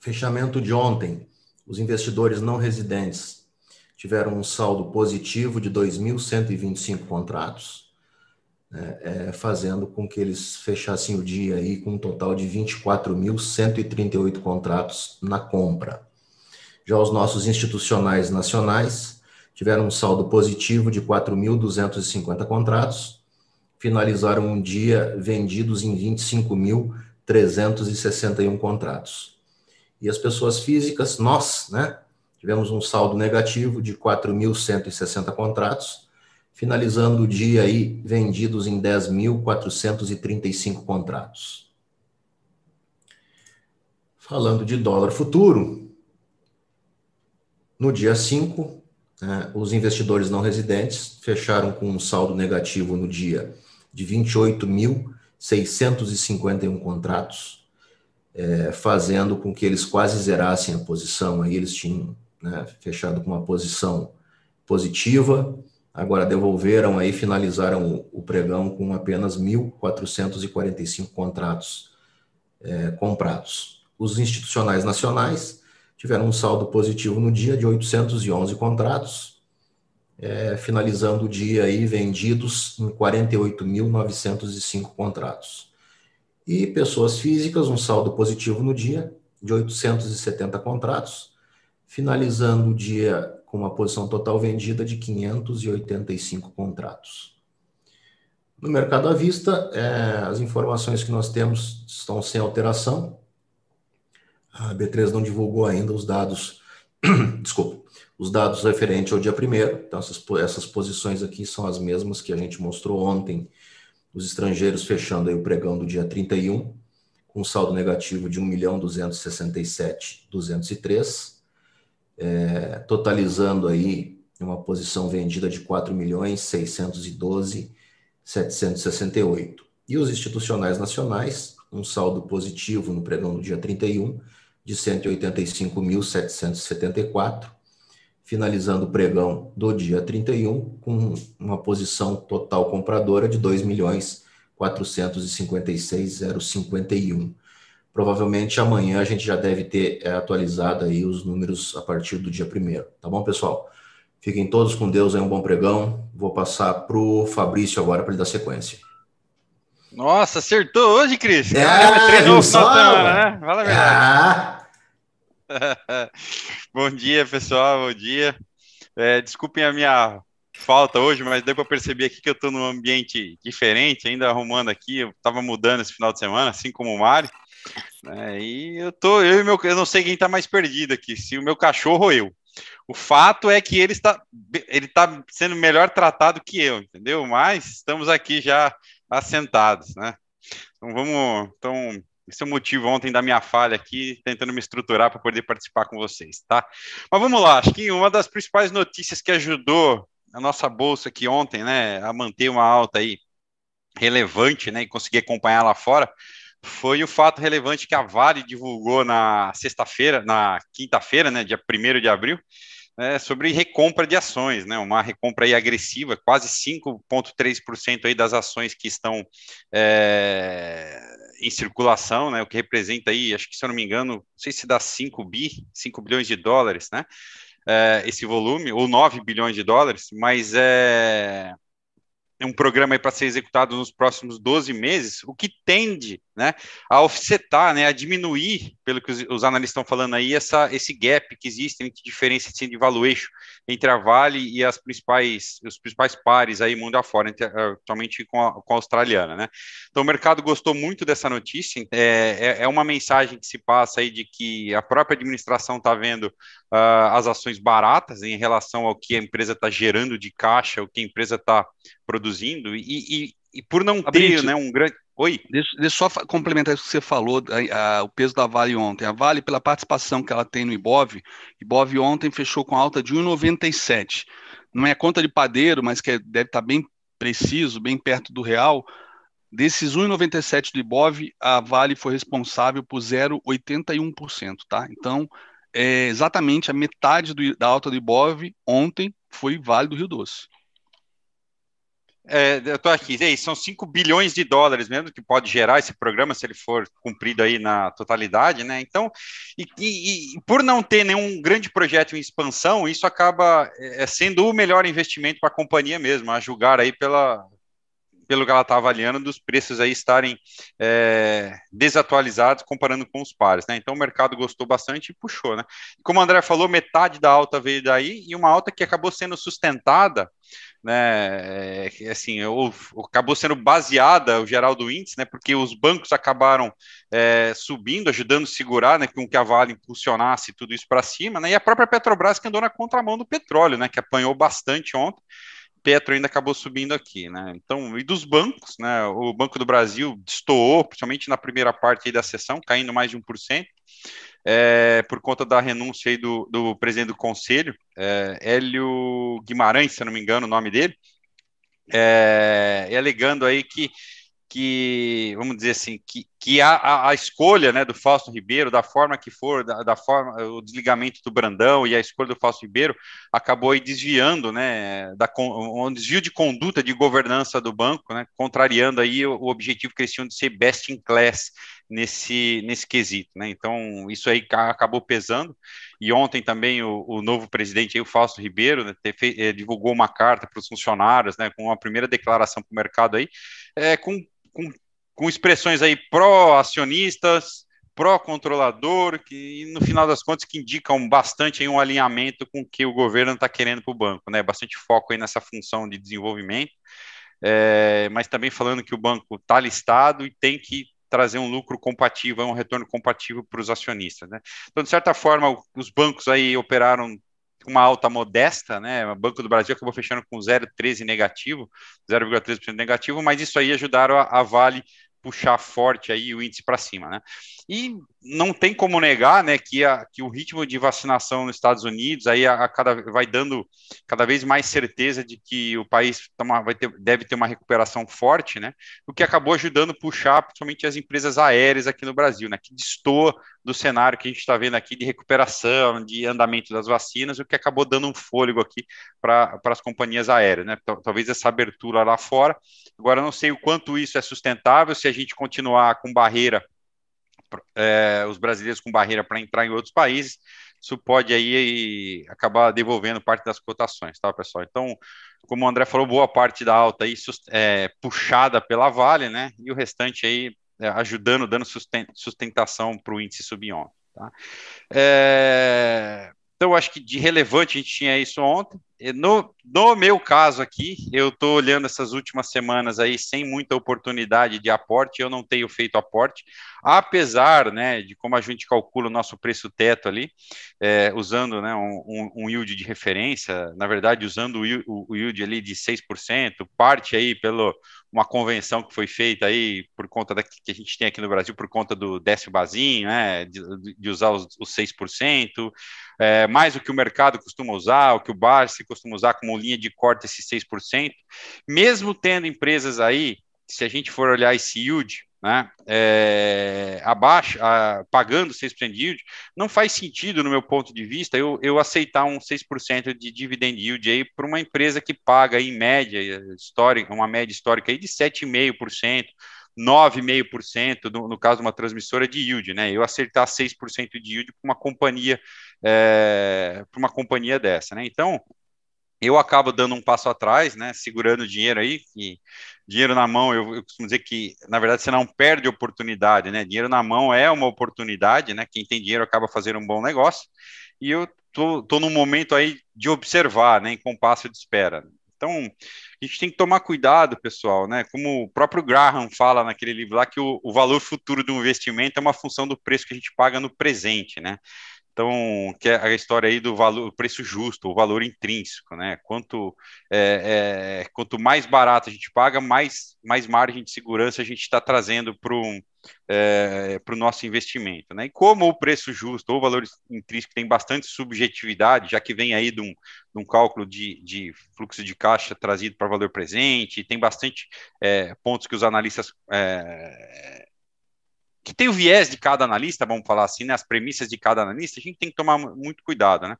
Fechamento de ontem, os investidores não residentes tiveram um saldo positivo de 2.125 contratos é, fazendo com que eles fechassem o dia aí com um total de 24.138 contratos na compra. Já os nossos institucionais nacionais tiveram um saldo positivo de 4.250 contratos, finalizaram um dia vendidos em 25.361 contratos. E as pessoas físicas, nós, né, tivemos um saldo negativo de 4.160 contratos, finalizando o dia aí vendidos em 10.435 contratos. Falando de dólar futuro, no dia 5, né, os investidores não residentes fecharam com um saldo negativo no dia de 28.651 contratos, é, fazendo com que eles quase zerassem a posição. Aí eles tinham né, fechado com uma posição positiva, Agora devolveram aí, finalizaram o, pregão com apenas 1.445 contratos é, comprados. Os institucionais nacionais tiveram um saldo positivo no dia de 811 contratos, é, finalizando o dia aí vendidos em 48.905 contratos. E pessoas físicas, um saldo positivo no dia de 870 contratos, finalizando o dia com uma posição total vendida de 585 contratos. No mercado à vista, é, as informações que nós temos estão sem alteração. A B3 não divulgou ainda os dados, [CLEARS THROAT] desculpa, os dados referentes ao dia primeiro. Então, essas, essas posições aqui são as mesmas que a gente mostrou ontem, os estrangeiros fechando aí o pregão do dia 31, com saldo negativo de 1.267.203 é, totalizando aí uma posição vendida de 4 milhões 612 768. E os institucionais nacionais, um saldo positivo no pregão do dia 31 de 185.774, finalizando o pregão do dia 31 com uma posição total compradora de 2 milhões 456.051. Provavelmente amanhã a gente já deve ter é, atualizado aí os números a partir do dia primeiro, tá bom, pessoal? Fiquem todos com Deus aí, um bom pregão. Vou passar para o Fabrício agora para ele dar sequência. Nossa, acertou hoje, Cris. É, Caramba, treinou né? Fala a verdade. Ah. [LAUGHS] bom dia, pessoal, bom dia. É, desculpem a minha falta hoje, mas deu para perceber aqui que eu estou num ambiente diferente, ainda arrumando aqui. Eu estava mudando esse final de semana, assim como o Mário. Né? E eu tô, eu e meu, eu não sei quem está mais perdido aqui, se o meu cachorro ou eu. O fato é que ele está, ele está sendo melhor tratado que eu, entendeu? Mas estamos aqui já assentados, né? Então vamos, então esse é o motivo ontem da minha falha aqui, tentando me estruturar para poder participar com vocês, tá? Mas vamos lá, acho que uma das principais notícias que ajudou a nossa bolsa aqui ontem, né, a manter uma alta aí relevante, né, e conseguir acompanhar lá fora, foi o fato relevante que a Vale divulgou na sexta-feira, na quinta-feira, né, dia 1 de abril, né, sobre recompra de ações, né, uma recompra aí agressiva, quase 5,3% aí das ações que estão é, em circulação, né, o que representa aí, acho que se eu não me engano, não sei se dá 5 bi, 5 bilhões de dólares, né, é, esse volume, ou 9 bilhões de dólares, mas é é um programa para ser executado nos próximos 12 meses, o que tende né, a offsetar, né, a diminuir, pelo que os, os analistas estão falando aí, essa, esse gap que existe entre diferença assim, de valuation entre a Vale e as principais, os principais pares aí mundo afora, entre, atualmente com a, com a australiana. Né? Então o mercado gostou muito dessa notícia, é, é, é uma mensagem que se passa aí de que a própria administração está vendo uh, as ações baratas em relação ao que a empresa está gerando de caixa, o que a empresa está produzindo, e, e, e, por não ter né, um grande. Oi? Deixa, deixa eu só complementar isso que você falou, a, a, o peso da Vale ontem. A Vale, pela participação que ela tem no Ibov, Ibov ontem fechou com alta de 1,97. Não é conta de padeiro, mas que é, deve estar bem preciso, bem perto do real. Desses 1,97 do Ibov, a Vale foi responsável por 0,81%, tá? Então, é, exatamente a metade do, da alta do Ibov ontem foi Vale do Rio Doce. É, eu estou aqui, é são 5 bilhões de dólares mesmo que pode gerar esse programa se ele for cumprido aí na totalidade, né? Então, e, e, e por não ter nenhum grande projeto em expansão, isso acaba é, sendo o melhor investimento para a companhia mesmo, a julgar aí pela, pelo que ela está avaliando, dos preços aí estarem é, desatualizados comparando com os pares, né? Então o mercado gostou bastante e puxou, né? Como o André falou, metade da alta veio daí e uma alta que acabou sendo sustentada né, é, assim, ou, acabou sendo baseada o geral do índice, né, porque os bancos acabaram é, subindo, ajudando a segurar, né, com que a Vale impulsionasse tudo isso para cima, né, e a própria Petrobras que andou na contramão do petróleo, né, que apanhou bastante ontem, Petro ainda acabou subindo aqui, né? Então, e dos bancos, né? O Banco do Brasil destoou, principalmente na primeira parte da sessão, caindo mais de 1%, é, por conta da renúncia do, do presidente do conselho, é, Hélio Guimarães, se não me engano o nome dele, é, e alegando aí que que, vamos dizer assim, que, que a, a, escolha né, do Fausto Ribeiro, da forma que for, da, da, forma, o desligamento do Brandão e a escolha do Fausto Ribeiro acabou aí desviando, né, da, um desvio de conduta de governança do banco, né, contrariando aí o, o objetivo que eles tinham de ser best in class nesse, nesse quesito, né, então isso aí acabou pesando, e ontem também o, o novo presidente aí, o Fausto Ribeiro, né, eh, divulgou uma carta para os funcionários, né, com uma primeira declaração para o mercado aí, é, com com, com expressões aí pró-acionistas, pró-controlador, que no final das contas que indicam bastante um alinhamento com o que o governo está querendo para o banco, né? Bastante foco aí nessa função de desenvolvimento, é, mas também falando que o banco está listado e tem que trazer um lucro compatível, um retorno compatível para os acionistas, né? Então, de certa forma, os bancos aí operaram uma alta modesta, né? O Banco do Brasil acabou fechando com 0,13 negativo, 0,13% negativo, mas isso aí ajudaram a, a Vale puxar forte aí o índice para cima, né? E não tem como negar, né, que, a, que o ritmo de vacinação nos Estados Unidos aí a, a cada, vai dando cada vez mais certeza de que o país toma, vai ter, deve ter uma recuperação forte, né? O que acabou ajudando a puxar principalmente as empresas aéreas aqui no Brasil, né? Que destoa do cenário que a gente está vendo aqui de recuperação, de andamento das vacinas, o que acabou dando um fôlego aqui para as companhias aéreas, né? Talvez essa abertura lá fora. Agora, não sei o quanto isso é sustentável, se a gente continuar com barreira, é, os brasileiros com barreira para entrar em outros países, isso pode aí acabar devolvendo parte das cotações, tá, pessoal? Então, como o André falou, boa parte da alta aí é, puxada pela Vale, né? E o restante aí é, ajudando, dando sustentação para o índice subir ontem. Tá? É, então, acho que de relevante a gente tinha isso ontem. No, no meu caso aqui, eu estou olhando essas últimas semanas aí sem muita oportunidade de aporte, eu não tenho feito aporte, apesar né, de como a gente calcula o nosso preço teto ali, é, usando né, um, um, yield de referência, na verdade, usando o, yield ali de 6%, parte aí pelo uma convenção que foi feita aí por conta da que a gente tem aqui no Brasil, por conta do Décio Bazinho, né, de, de usar os, os 6%, é, mais o que o mercado costuma usar, o que o Barsi costuma usar como linha de corte esses 6%, mesmo tendo empresas aí, se a gente for olhar esse yield, né, é, abaixo, a, pagando 6% de yield, não faz sentido, no meu ponto de vista, eu, eu aceitar um 6% de dividend yield aí para uma empresa que paga, em média, histórica, uma média histórica aí de 7,5%, 9,5% no, no caso de uma transmissora de yield, né? Eu acertar 6% de yield para uma companhia, é, para uma companhia dessa, né? Então, eu acabo dando um passo atrás, né? Segurando dinheiro aí, e dinheiro na mão, eu, eu, costumo dizer que, na verdade, você não perde oportunidade, né? Dinheiro na mão é uma oportunidade, né? Quem tem dinheiro acaba fazendo um bom negócio. E eu tô, tô num momento aí de observar, né? Em compasso de espera. Então, a gente tem que tomar cuidado, pessoal, né? Como o próprio Graham fala naquele livro lá, que o, o valor futuro do investimento é uma função do preço que a gente paga no presente, né? Então, que é a história aí do valor, preço justo, o valor intrínseco, né? Quanto, é, é, quanto mais barato a gente paga, mais, mais margem de segurança a gente está trazendo para o é, nosso investimento, né? E como o preço justo ou o valor intrínseco tem bastante subjetividade, já que vem aí de um, de um cálculo de, de fluxo de caixa trazido para valor presente, tem bastante é, pontos que os analistas é, que tem o viés de cada analista, vamos falar assim, né, as premissas de cada analista, a gente tem que tomar muito cuidado, né?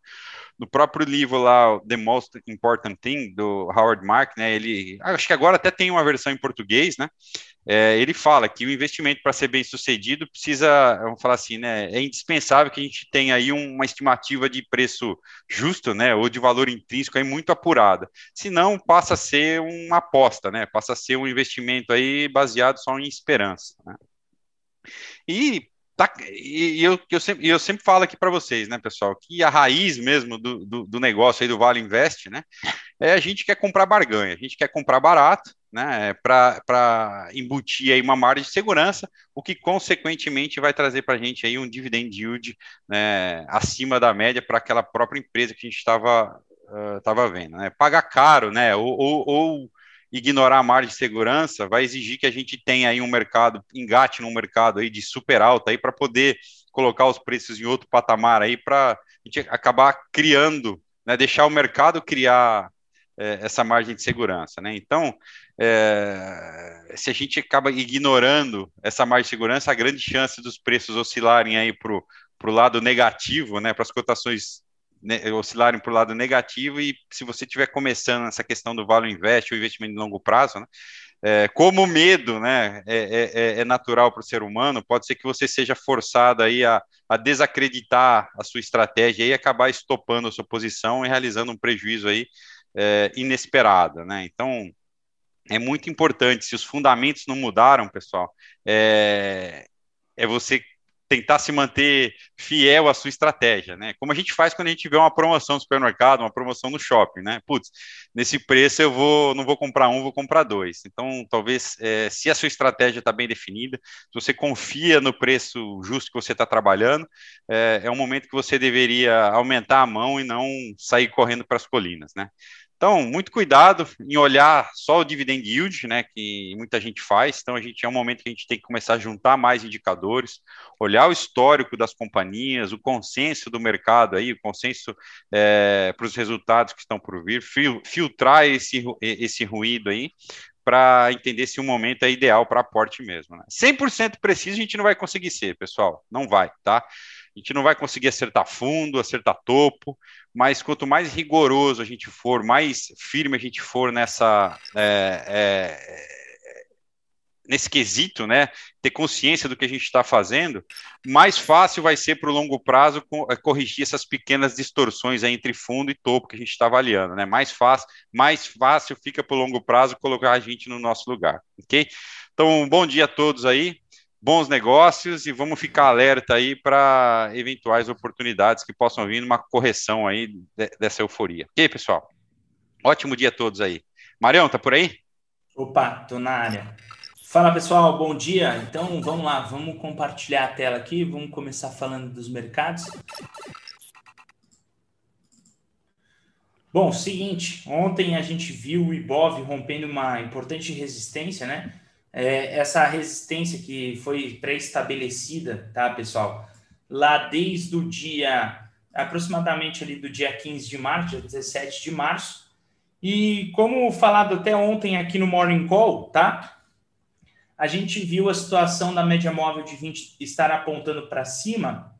No próprio livro lá, The Most Important Thing, do Howard Mark, né, ele, acho que agora até tem uma versão em português, né, é, ele fala que o investimento para ser bem sucedido precisa, vamos falar assim, né, é indispensável que a gente tenha aí uma estimativa de preço justo, né, ou de valor intrínseco aí muito apurada, senão passa a ser uma aposta, né, passa a ser um investimento aí baseado só em esperança, né. E, tá, e eu, eu, sempre, eu sempre falo aqui para vocês, né, pessoal, que a raiz mesmo do, do, do, negócio aí do Vale Invest, né, é a gente quer comprar barganha, a gente quer comprar barato, né, para embutir aí uma margem de segurança, o que consequentemente vai trazer para a gente aí um dividend yield né, acima da média para aquela própria empresa que a gente estava uh, vendo. Né. Pagar caro, né, ou, ou, ou ignorar a margem de segurança vai exigir que a gente tenha aí um mercado, engate num mercado aí de super alta aí para poder colocar os preços em outro patamar aí para a gente acabar criando, né, deixar o mercado criar é, essa margem de segurança, né? Então, é, se a gente acaba ignorando essa margem de segurança, a grande chance dos preços oscilarem aí para o lado negativo, né, para as cotações né, oscilarem para o lado negativo e se você estiver começando essa questão do value invest, o investimento de longo prazo, né, é, como o medo né, é, é, é, é natural para o ser humano, pode ser que você seja forçado aí a, a, desacreditar a sua estratégia e acabar estopando a sua posição e realizando um prejuízo aí é, inesperado. Né? Então, é muito importante, se os fundamentos não mudaram, pessoal, é, é você tentar se manter fiel à sua estratégia, né? Como a gente faz quando a gente vê uma promoção no supermercado, uma promoção no shopping, né? Putz, nesse preço eu vou, não vou comprar um, vou comprar dois. Então, talvez, é, se a sua estratégia está bem definida, se você confia no preço justo que você está trabalhando, é, é um momento que você deveria aumentar a mão e não sair correndo para as colinas, né? Então, muito cuidado em olhar só o dividend yield, né, que muita gente faz. Então, a gente é um momento que a gente tem que começar a juntar mais indicadores, olhar o histórico das companhias, o consenso do mercado aí, o consenso é, para os resultados que estão por vir, filtrar esse, esse ruído aí para entender se o momento é ideal para aporte mesmo. Né? 100% preciso a gente não vai conseguir ser, pessoal, não vai, tá? A gente não vai conseguir acertar fundo, acertar topo, mas quanto mais rigoroso a gente for, mais firme a gente for nessa é, é, nesse quesito, né, ter consciência do que a gente está fazendo, mais fácil vai ser para o longo prazo é, corrigir essas pequenas distorções entre fundo e topo que a gente está avaliando, né? Mais fácil, mais fácil fica para o longo prazo colocar a gente no nosso lugar, ok? Então, bom dia a todos aí bons negócios e vamos ficar alerta aí para eventuais oportunidades que possam vir numa correção aí de, dessa euforia. Ok, pessoal? Ótimo dia a todos aí. Marião, tá por aí? Opa, tô na área. Fala pessoal, bom dia. Então vamos lá, vamos compartilhar a tela aqui, vamos começar falando dos mercados. Bom, seguinte, ontem a gente viu o Ibov rompendo uma importante resistência, né? É, essa resistência que foi pré-estabelecida, tá, pessoal? Lá desde o dia, aproximadamente ali do dia 15 de março, dia 17 de março. E como falado até ontem aqui no Morning Call, tá? A gente viu a situação da média móvel de 20 estar apontando para cima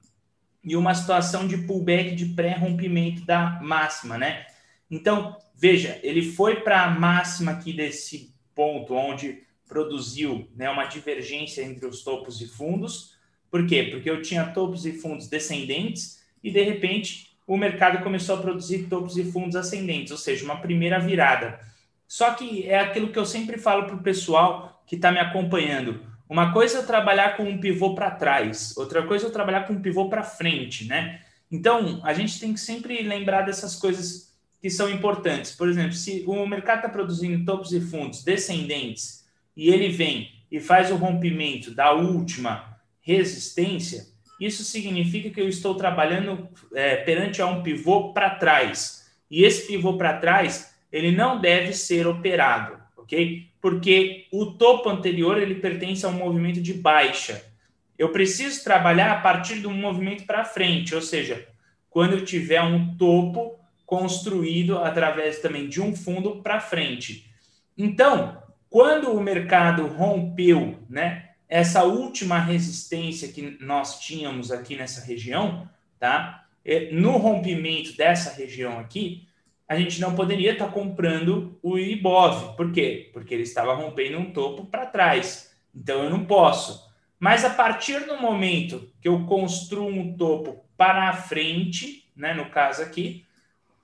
e uma situação de pullback de pré-rompimento da máxima, né? Então, veja, ele foi para a máxima aqui desse ponto, onde produziu né, uma divergência entre os topos e fundos. Por quê? Porque eu tinha topos e fundos descendentes e, de repente, o mercado começou a produzir topos e fundos ascendentes, ou seja, uma primeira virada. Só que é aquilo que eu sempre falo para o pessoal que está me acompanhando. Uma coisa é eu trabalhar com um pivô para trás, outra coisa é eu trabalhar com um pivô para frente, né? Então, a gente tem que sempre lembrar dessas coisas que são importantes. Por exemplo, se o mercado está produzindo topos e fundos descendentes e ele vem e faz o rompimento da última resistência, isso significa que eu estou trabalhando é, perante a um pivô para trás. E esse pivô para trás, ele não deve ser operado, ok? Porque o topo anterior, ele pertence a um movimento de baixa. Eu preciso trabalhar a partir de um movimento para frente, ou seja, quando eu tiver um topo construído através também de um fundo para frente. Então, quando o mercado rompeu, né, essa última resistência que nós tínhamos aqui nessa região, tá? É, no rompimento dessa região aqui, a gente não poderia estar tá comprando o Ibov. Por quê? Porque ele estava rompendo um topo para trás. Então eu não posso. Mas a partir do momento que eu construo um topo para a frente, né, no caso aqui,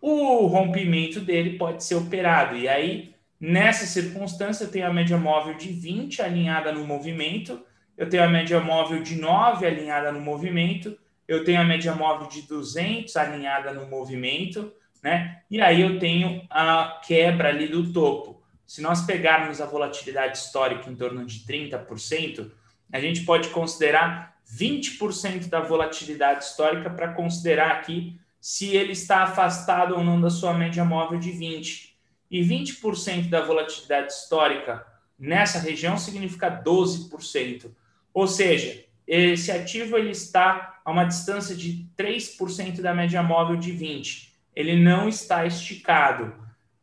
o rompimento dele pode ser operado. E aí, nessa circunstância, eu tenho a média móvel de 20 alinhada no movimento, eu tenho a média móvel de 9 alinhada no movimento, eu tenho a média móvel de 200 alinhada no movimento, né? E aí eu tenho a quebra ali do topo. Se nós pegarmos a volatilidade histórica em torno de 30%, a gente pode considerar 20% da volatilidade histórica para considerar aqui se ele está afastado ou não da sua média móvel de 20. E 20% da volatilidade histórica nessa região significa 12%. Ou seja, esse ativo ele está a uma distância de 3% da média móvel de 20. Ele não está esticado.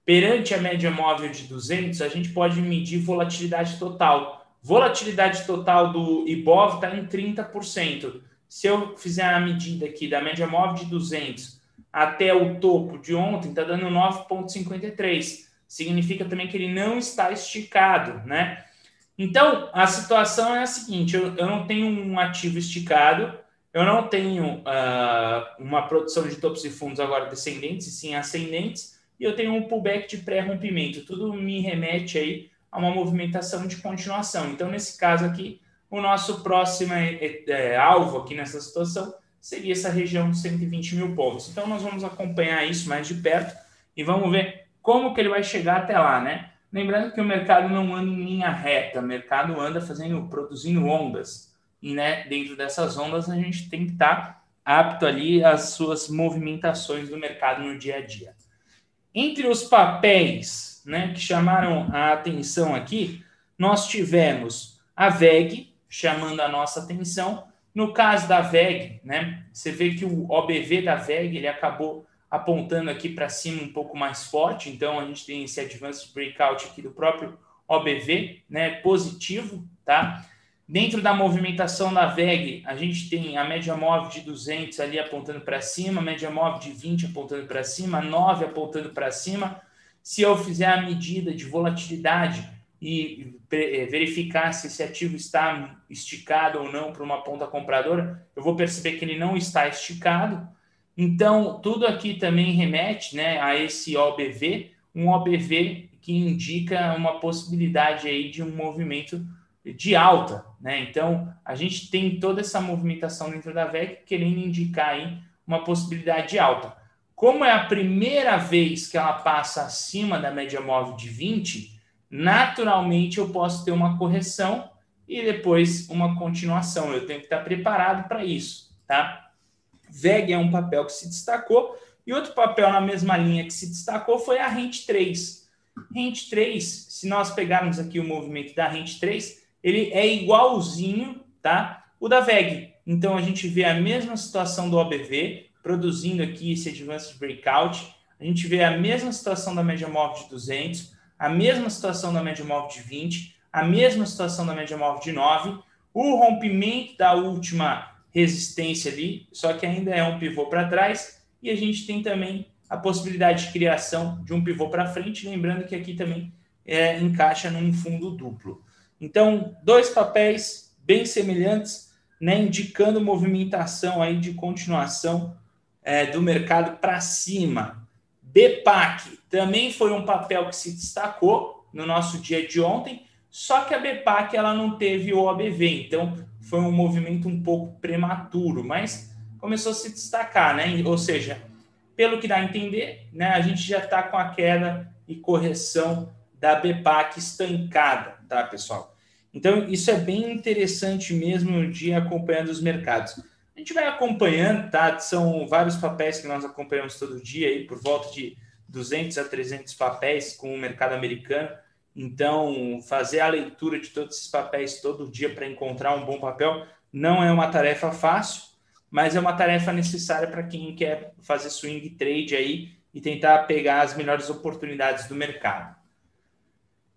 Perante a média móvel de 200, a gente pode medir volatilidade total. Volatilidade total do IBOV está em 30% se eu fizer a medida aqui da média móvel de 200 até o topo de ontem, está dando 9,53. Significa também que ele não está esticado, né? Então, a situação é a seguinte: eu, eu não tenho um ativo esticado, eu não tenho uh, uma produção de topos e fundos agora descendentes, e sim ascendentes, e eu tenho um pullback de pré-rompimento. Tudo me remete aí a uma movimentação de continuação. Então, nesse caso aqui, o nosso próximo é, é, alvo aqui nessa situação seria essa região de 120 mil pontos. Então, nós vamos acompanhar isso mais de perto e vamos ver como que ele vai chegar até lá, né? Lembrando que o mercado não anda em linha reta, o mercado anda fazendo, produzindo ondas. E né, dentro dessas ondas a gente tem que estar apto ali às suas movimentações do mercado no dia a dia. Entre os papéis né, que chamaram a atenção aqui, nós tivemos a VEG, chamando a nossa atenção. No caso da VEG, né, você vê que o OBV da VEG ele acabou apontando aqui para cima um pouco mais forte, então a gente tem esse advanced breakout aqui do próprio OBV, né, positivo, tá? Dentro da movimentação da VEG, a gente tem a média móvel de 200 ali apontando para cima, média móvel de 20 apontando para cima, 9 apontando para cima. Se eu fizer a medida de volatilidade, e eh, verificar se esse ativo está esticado ou não para uma ponta compradora, eu vou perceber que ele não está esticado. Então, tudo aqui também remete né, a esse OBV, um OBV que indica uma possibilidade aí de um movimento de alta. Né? Então, a gente tem toda essa movimentação dentro da VEC querendo indicar aí uma possibilidade de alta. Como é a primeira vez que ela passa acima da média móvel de 20, naturalmente eu posso ter uma correção e depois uma continuação. Eu tenho que estar preparado para isso, tá? VEG é um papel que se destacou E outro papel na mesma linha que se destacou foi a Rente 3. Rente 3, se nós pegarmos aqui o movimento da Rente 3, ele é igualzinho, tá? O da VEG. Então a gente vê a mesma situação do OBV, produzindo aqui esse Advanced Breakout. A gente vê a mesma situação da média móvel de 200, a mesma situação da média móvel de 20, a mesma situação da média móvel de 9, o rompimento da última resistência ali, só que ainda é um pivô para trás, e a gente tem também a possibilidade de criação de um pivô para frente, lembrando que aqui também é, encaixa num fundo duplo. Então, dois papéis bem semelhantes, né, indicando movimentação aí de continuação é, do mercado para cima. BPAC também foi um papel que se destacou no nosso dia de ontem, só que a BPAC ela não teve o OBV, então foi um movimento um pouco prematuro, mas começou a se destacar, né? Ou seja, pelo que dá a entender, né, a gente já está com a queda e correção da BPAC estancada, tá, pessoal? Então, isso é bem interessante mesmo de acompanhando os mercados. A gente vai acompanhando, tá? São vários papéis que nós acompanhamos todo dia, aí, por volta de 200 a 300 papéis com o mercado americano. Então, fazer a leitura de todos esses papéis todo dia para encontrar um bom papel não é uma tarefa fácil, mas é uma tarefa necessária para quem quer fazer swing trade aí e tentar pegar as melhores oportunidades do mercado.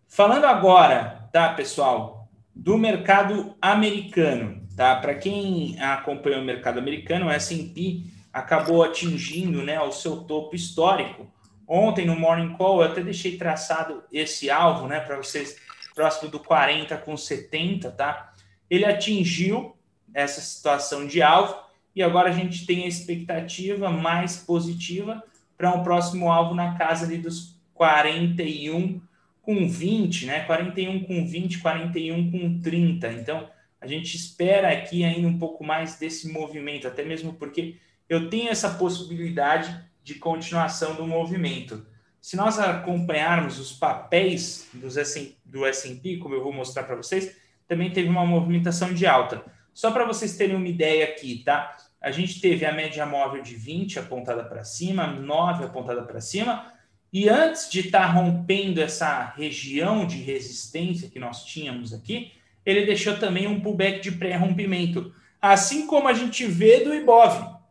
Falando agora, tá, pessoal, do mercado americano, tá? Para quem acompanha o mercado americano, o S&P acabou atingindo, né, o seu topo histórico Ontem no Morning Call eu até deixei traçado esse alvo, né, para vocês, próximo do 40 com 70, tá? Ele atingiu essa situação de alvo e agora a gente tem a expectativa mais positiva para um próximo alvo na casa ali dos 41 com 20, né? 41 com 20, 41 com 30. Então, a gente espera aqui ainda um pouco mais desse movimento, até mesmo porque eu tenho essa possibilidade de continuação do movimento. Se nós acompanharmos os papéis do S&P, como eu vou mostrar para vocês, também teve uma movimentação de alta. Só para vocês terem uma ideia aqui, tá? A gente teve a média móvel de 20 apontada para cima, 9 apontada para cima, e antes de estar tá rompendo essa região de resistência que nós tínhamos aqui, ele deixou também um pullback de pré-rompimento, assim como a gente vê do Ibov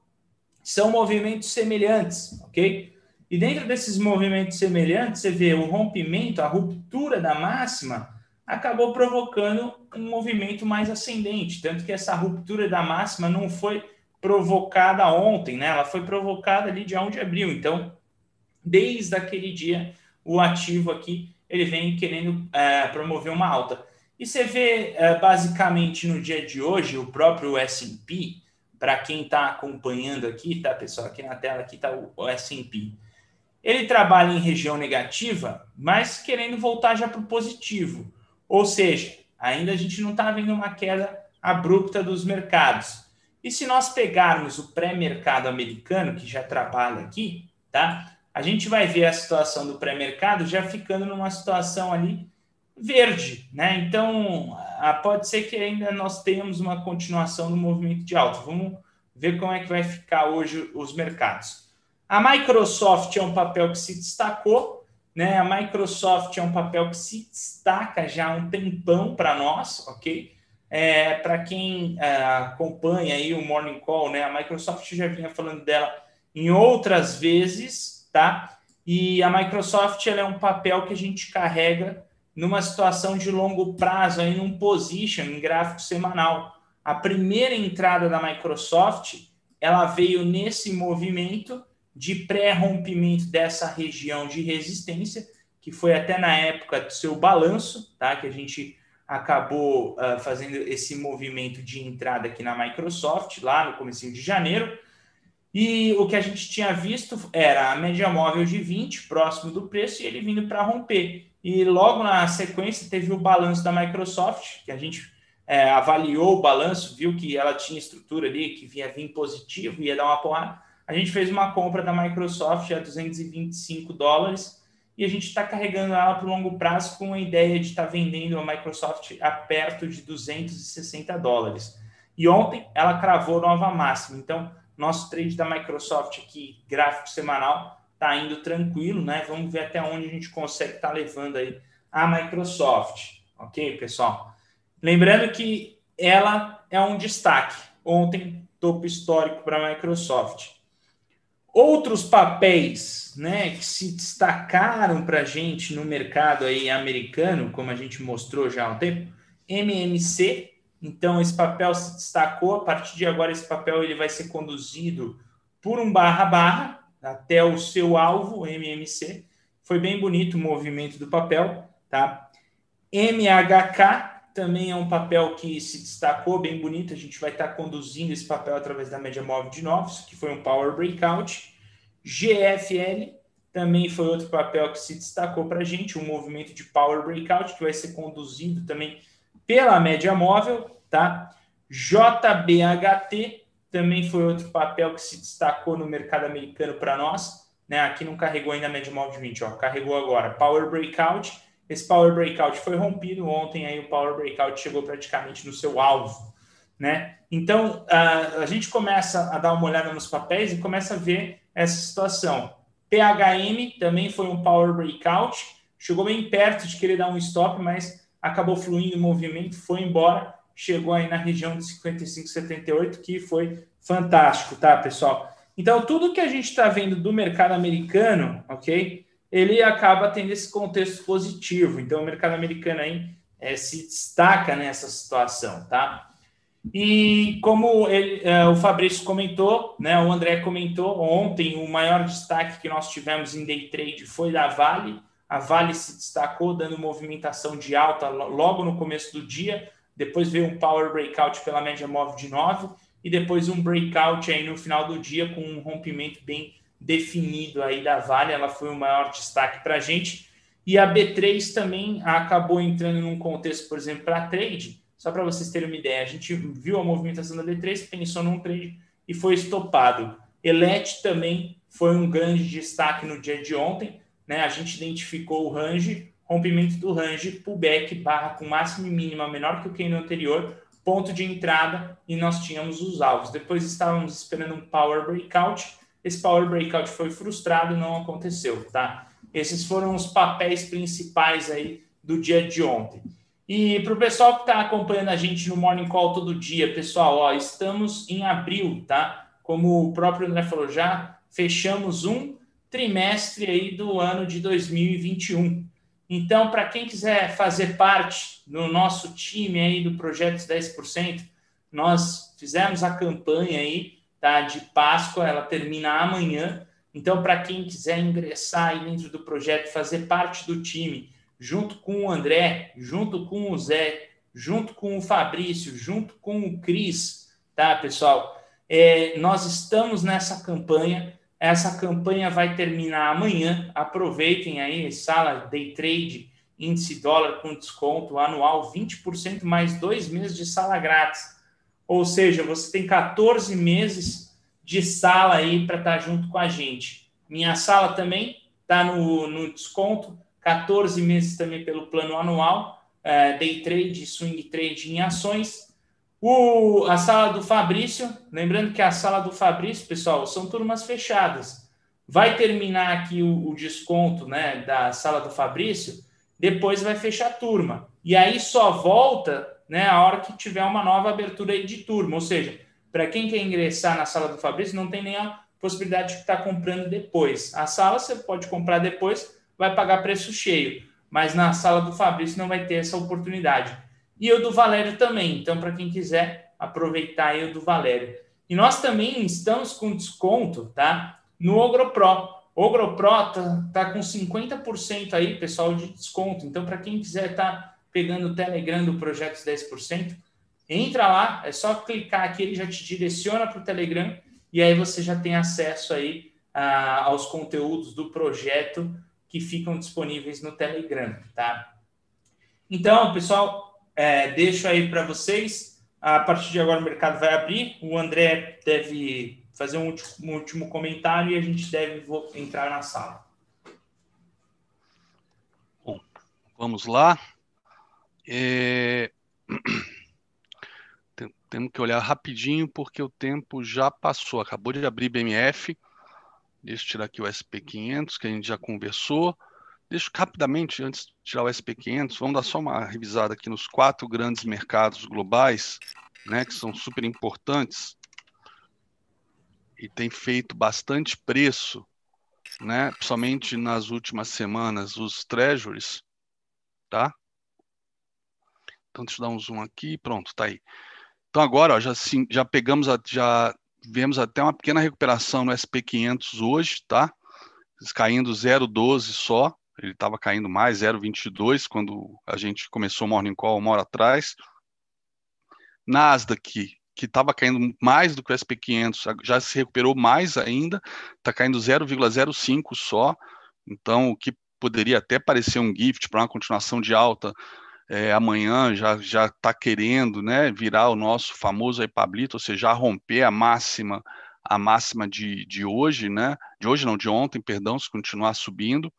são movimentos semelhantes, ok? E dentro desses movimentos semelhantes, você vê o rompimento, a ruptura da máxima, acabou provocando um movimento mais ascendente. Tanto que essa ruptura da máxima não foi provocada ontem, né? Ela foi provocada ali de 1 de abril. Então, desde aquele dia, o ativo aqui ele vem querendo é, promover uma alta. E você vê é, basicamente no dia de hoje o próprio S&P para quem está acompanhando aqui, tá, pessoal? Aqui na tela aqui está o, S&P. Ele trabalha em região negativa, mas querendo voltar já para o positivo. Ou seja, ainda a gente não está vendo uma queda abrupta dos mercados. E se nós pegarmos o pré-mercado americano, que já trabalha aqui, tá? A gente vai ver a situação do pré-mercado já ficando numa situação ali verde, né? Então, pode ser que ainda nós tenhamos uma continuação do movimento de alta. Vamos ver como é que vai ficar hoje os mercados. A Microsoft é um papel que se destacou, né? A Microsoft é um papel que se destaca já há um tempão para nós, ok? É, para quem é, acompanha aí o Morning Call, né? A Microsoft já vinha falando dela em outras vezes, tá? E a Microsoft ela é um papel que a gente carrega numa situação de longo prazo, aí num position em gráfico semanal. A primeira entrada da Microsoft, ela veio nesse movimento de pré-rompimento dessa região de resistência, que foi até na época do seu balanço, tá? Que a gente acabou uh, fazendo esse movimento de entrada aqui na Microsoft, lá no começo de janeiro. E o que a gente tinha visto era a média móvel de 20, próximo do preço, e ele vindo para romper. E logo na sequência teve o balanço da Microsoft, que a gente é, avaliou o balanço, viu que ela tinha estrutura ali, que vinha vir positivo, ia dar uma porrada. A gente fez uma compra da Microsoft a 225 dólares e a gente está carregando ela para o longo prazo com a ideia de estar tá vendendo a Microsoft a perto de 260 dólares. E ontem ela cravou nova máxima. Então, Nosso trade da Microsoft aqui, gráfico semanal, está indo tranquilo, né? Vamos ver até onde a gente consegue estar tá levando aí a Microsoft, ok, pessoal? Lembrando que ela é um destaque. Ontem, topo histórico para a Microsoft. Outros papéis né, que se destacaram para a gente no mercado aí americano, como a gente mostrou já há um tempo, MMC. Então, esse papel se destacou. A partir de agora, esse papel ele vai ser conduzido por um barra-barra até o seu alvo, MMC. Foi bem bonito o movimento do papel. Tá? MHK também é um papel que se destacou, bem bonito. A gente vai estar conduzindo esse papel através da média móvel de novos, que foi um Power Breakout. GFL também foi outro papel que se destacou para a gente, um movimento de Power Breakout, que vai ser conduzido também pela média móvel. Tá? JBHT também foi outro papel que se destacou no mercado americano para nós. Né? Aqui não carregou ainda a média móvel de 20, ó, carregou agora. Power Breakout esse Power Breakout foi rompido ontem, aí o Power Breakout chegou praticamente no seu alvo, né? Então, a, a gente começa a dar uma olhada nos papéis e começa a ver essa situação. PHM também foi um Power Breakout, chegou bem perto de querer dar um stop, mas acabou fluindo o movimento, foi embora, chegou aí na região de 55,78, que foi fantástico, tá, pessoal? Então, tudo que a gente está vendo do mercado americano, ok? ele acaba tendo esse contexto positivo. Então, o mercado americano aí é, se destaca nessa situação, tá? E como ele, é, o Fabrício comentou, né, o André comentou ontem, o maior destaque que nós tivemos em day trade foi da Vale. A Vale se destacou dando movimentação de alta logo no começo do dia, depois veio um power breakout pela média móvel de 9 e depois um breakout aí no final do dia com um rompimento bem definido aí da Vale, ela foi o maior destaque para a gente. E a B3 também acabou entrando num contexto, por exemplo, para trade. Só para vocês terem uma ideia, a gente viu a movimentação da B3, pensou num trade e foi estopado. Elet também foi um grande destaque no dia de ontem. Né? A gente identificou o range, rompimento do range, pullback, barra com máximo e mínima menor que o no anterior, ponto de entrada e nós tínhamos os alvos. Depois estávamos esperando um power breakout esse power breakout foi frustrado não aconteceu, tá? Esses foram os papéis principais aí do dia de ontem. E para o pessoal que está acompanhando a gente no Morning Call todo dia, pessoal, ó, estamos em abril, tá? Como o próprio André falou, já fechamos um trimestre aí do ano de 2021. Então, para quem quiser fazer parte do nosso time aí do Projetos 10%, nós fizemos a campanha aí tá, de Páscoa, ela termina amanhã. Então, para quem quiser ingressar aí dentro do projeto, fazer parte do time, junto com o André, junto com o Zé, junto com o Fabrício, junto com o Cris, tá, pessoal? É, nós estamos nessa campanha. Essa campanha vai terminar amanhã. Aproveitem aí, sala Day Trade, índice dólar com desconto anual, 20% mais dois meses de sala grátis. Ou seja, você tem 14 meses de sala aí para estar tá junto com a gente. Minha sala também está no, no desconto, 14 meses também pelo plano anual, é, day trade, swing trade em ações. O, a sala do Fabrício, lembrando que a sala do Fabrício, pessoal, são turmas fechadas. Vai terminar aqui o, o desconto né, da sala do Fabrício, depois vai fechar a turma. E aí só volta né, a hora que tiver uma nova abertura de turma. Ou seja, para quem quer ingressar na sala do Fabrício, não tem nem a possibilidade de estar tá comprando depois. A sala você pode comprar depois, vai pagar preço cheio, mas na sala do Fabrício não vai ter essa oportunidade. E o do Valério também. Então, para quem quiser aproveitar o do Valério. E nós também estamos com desconto, tá? No OgroPro. OgroPro tá, tá com 50% aí, pessoal, de desconto. Então, para quem quiser tá pegando o Telegram do Projetos 10%, entra lá, é só clicar aqui, ele já te direciona para o Telegram e aí você já tem acesso aí a, aos conteúdos do projeto que ficam disponíveis no Telegram, tá? Então, pessoal, é, deixo aí para vocês. A partir de agora o mercado vai abrir. O André deve fazer um último, um último comentário e a gente deve entrar na sala. Bom, vamos lá. É... [CLEARS THROAT] temos que olhar rapidinho porque o tempo já passou. Acabou de abrir BMF. Deixa eu tirar aqui o SP500, que a gente já conversou. Deixa rapidamente, antes de tirar o SP500, vamos dar só uma revisada aqui nos quatro grandes mercados globais, né, que são super importantes e tem feito bastante preço, né, principalmente nas últimas semanas, os treasuries, tá? Então, deixa eu dar um zoom aqui, pronto, tá aí. Então, agora, ó, já, sim, já pegamos, a, já vemos até uma pequena recuperação no SP500 hoje, tá? Caindo 0,12 só, ele estava caindo mais, 0,22 quando a gente começou o Morning Call uma hora atrás. Nasdaq, que estava caindo mais do que o SP500, já se recuperou mais ainda, está caindo 0,05 só. Então, o que poderia até parecer um gift para uma continuação de alta, é, amanhã já já está querendo, né, virar o nosso famoso aí Pablito, ou seja, romper a máxima a máxima de, de hoje, né? De hoje não, de ontem, perdão, se continuar subindo.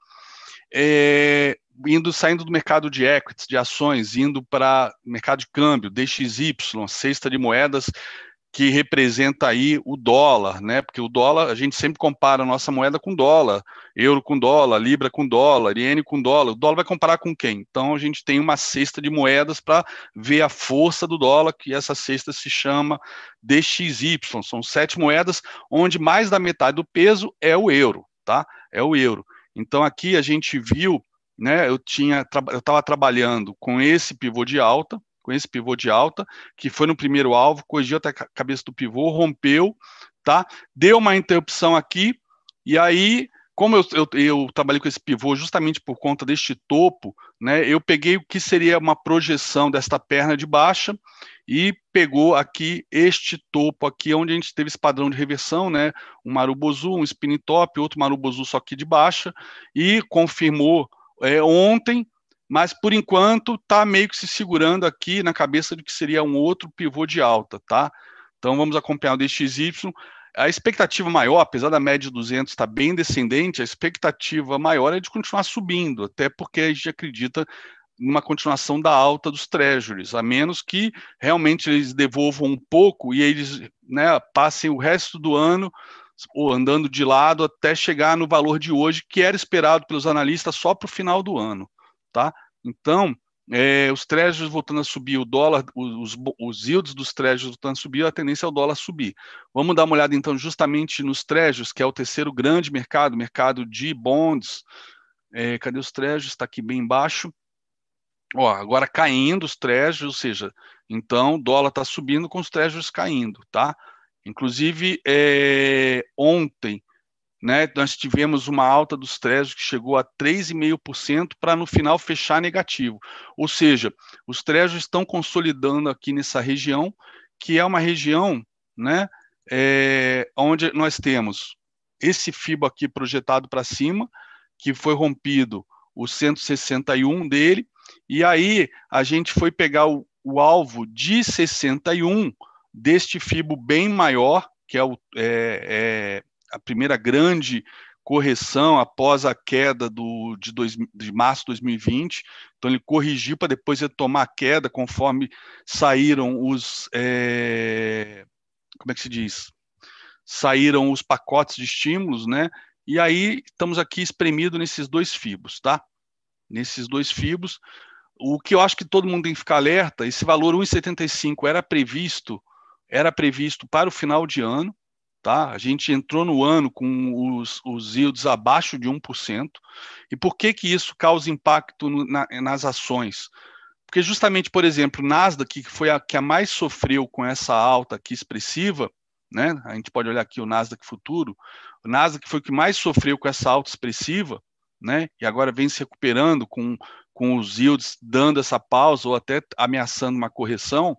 É, indo saindo do mercado de equities, de ações, indo para mercado de câmbio, DXY, cesta de moedas que representa aí o dólar, né? Porque o dólar, a gente sempre compara a nossa moeda com dólar, euro com dólar, libra com dólar, iene com dólar. O dólar vai comparar com quem? Então a gente tem uma cesta de moedas para ver a força do dólar, que essa cesta se chama DXY. São sete moedas, onde mais da metade do peso é o euro, tá? É o euro. Então aqui a gente viu, né? Eu tinha, eu estava trabalhando com esse pivô de alta, com esse pivô de alta, que foi no primeiro alvo, corrigiu até a cabeça do pivô, rompeu, tá? Deu uma interrupção aqui, e aí, como eu, eu, eu, trabalhei com esse pivô justamente por conta deste topo, né? Eu peguei o que seria uma projeção desta perna de baixa e pegou aqui este topo aqui, onde a gente teve esse padrão de reversão, né? Um Marubozu, um spin top, outro Marubozu só aqui de baixa, e confirmou é, ontem mas por enquanto está meio que se segurando aqui na cabeça de que seria um outro pivô de alta, tá? Então vamos acompanhar o DXY. A expectativa maior, apesar da média de 200 estar tá bem descendente, a expectativa maior é de continuar subindo, até porque a gente acredita numa continuação da alta dos treasuries, a menos que realmente eles devolvam um pouco e eles né, passem o resto do ano ou andando de lado até chegar no valor de hoje, que era esperado pelos analistas só para o final do ano tá? Então, é, os treasuries voltando a subir, o dólar, os, os yields dos treasuries voltando a subir, a tendência é o dólar subir. Vamos dar uma olhada então justamente nos treasuries, que é o terceiro grande mercado, mercado de bonds. É, cadê os treasuries? Está aqui bem embaixo. Ó, agora caindo os treasuries, ou seja, então o dólar está subindo com os treasuries caindo, tá? Inclusive, é, ontem né, nós tivemos uma alta dos Treasuries que chegou a 3,5% para no final fechar negativo. Ou seja, os Treasuries estão consolidando aqui nessa região, que é uma região né, é, onde nós temos esse FIBO aqui projetado para cima, que foi rompido o 161 dele, e aí a gente foi pegar o, o alvo de 61 deste FIBO bem maior, que é o é, é, a primeira grande correção após a queda do, de, dois, de março de 2020. Então, ele corrigiu para depois retomar a queda conforme saíram os. É, como é que se diz? Saíram os pacotes de estímulos, né? E aí estamos aqui espremidos nesses dois fibos, tá? Nesses dois fibos. O que eu acho que todo mundo tem que ficar alerta, esse valor 1,75 era previsto, era previsto para o final de ano, Tá? A gente entrou no ano com os, os yields abaixo de 1%. E por que, que isso causa impacto na, nas ações? Porque justamente, por exemplo, Nasdaq, que foi a que a mais sofreu com essa alta aqui expressiva, né? A gente pode olhar aqui o Nasdaq futuro. O Nasdaq foi o que mais sofreu com essa alta expressiva, né? E agora vem se recuperando com, com os yields dando essa pausa ou até ameaçando uma correção.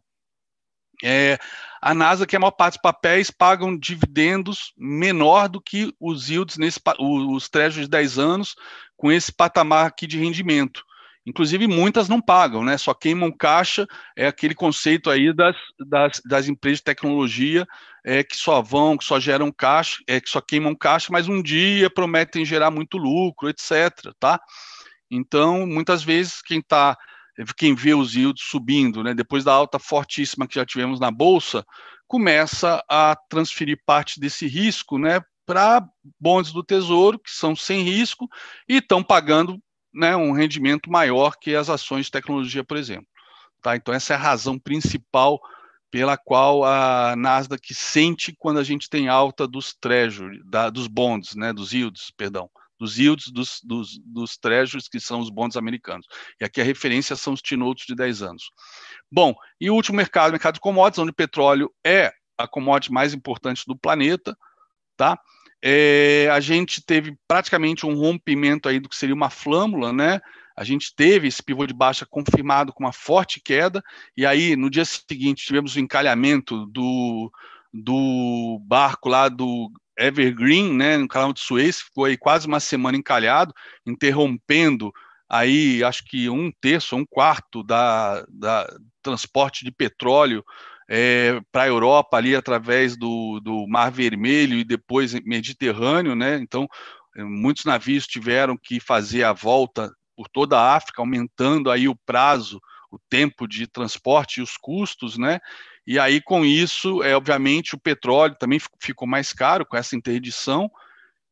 É, a NASA, que é a maior parte dos papéis, pagam dividendos menor do que os yields, nesse, os treasuries de 10 anos, com esse patamar aqui de rendimento. Inclusive, muitas não pagam, né? Só queimam caixa, é aquele conceito aí das, das, das empresas de tecnologia é, que só vão, que só geram caixa, é, que só queimam caixa, mas um dia prometem gerar muito lucro, etc. Tá? Então, muitas vezes, quem está quem vê os yields subindo, né, depois da alta fortíssima que já tivemos na bolsa, começa a transferir parte desse risco, né, para bonds do Tesouro que são sem risco e estão pagando, né, um rendimento maior que as ações de tecnologia, por exemplo. Tá? Então essa é a razão principal pela qual a Nasdaq sente quando a gente tem alta dos treasury, da, dos bonds, né, dos yields, perdão dos yields dos, dos, dos treasuries, que são os bonds americanos. E aqui a referência são os T-Notes de 10 anos. Bom, e o último mercado, o mercado de commodities, onde o petróleo é a commodity mais importante do planeta, tá? É, a gente teve praticamente um rompimento aí do que seria uma flâmula, né? A gente teve esse pivô de baixa confirmado com uma forte queda, e aí no dia seguinte tivemos o encalhamento do, do barco lá do Evergreen, né, no canal de Suez, ficou aí quase uma semana encalhado, interrompendo aí acho que um terço, um quarto da, da transporte de petróleo é, para a Europa ali através do, do Mar Vermelho e depois Mediterrâneo, né? Então muitos navios tiveram que fazer a volta por toda a África, aumentando aí o prazo, o tempo de transporte e os custos, né? E aí, com isso, é, obviamente, o petróleo também ficou mais caro com essa interdição,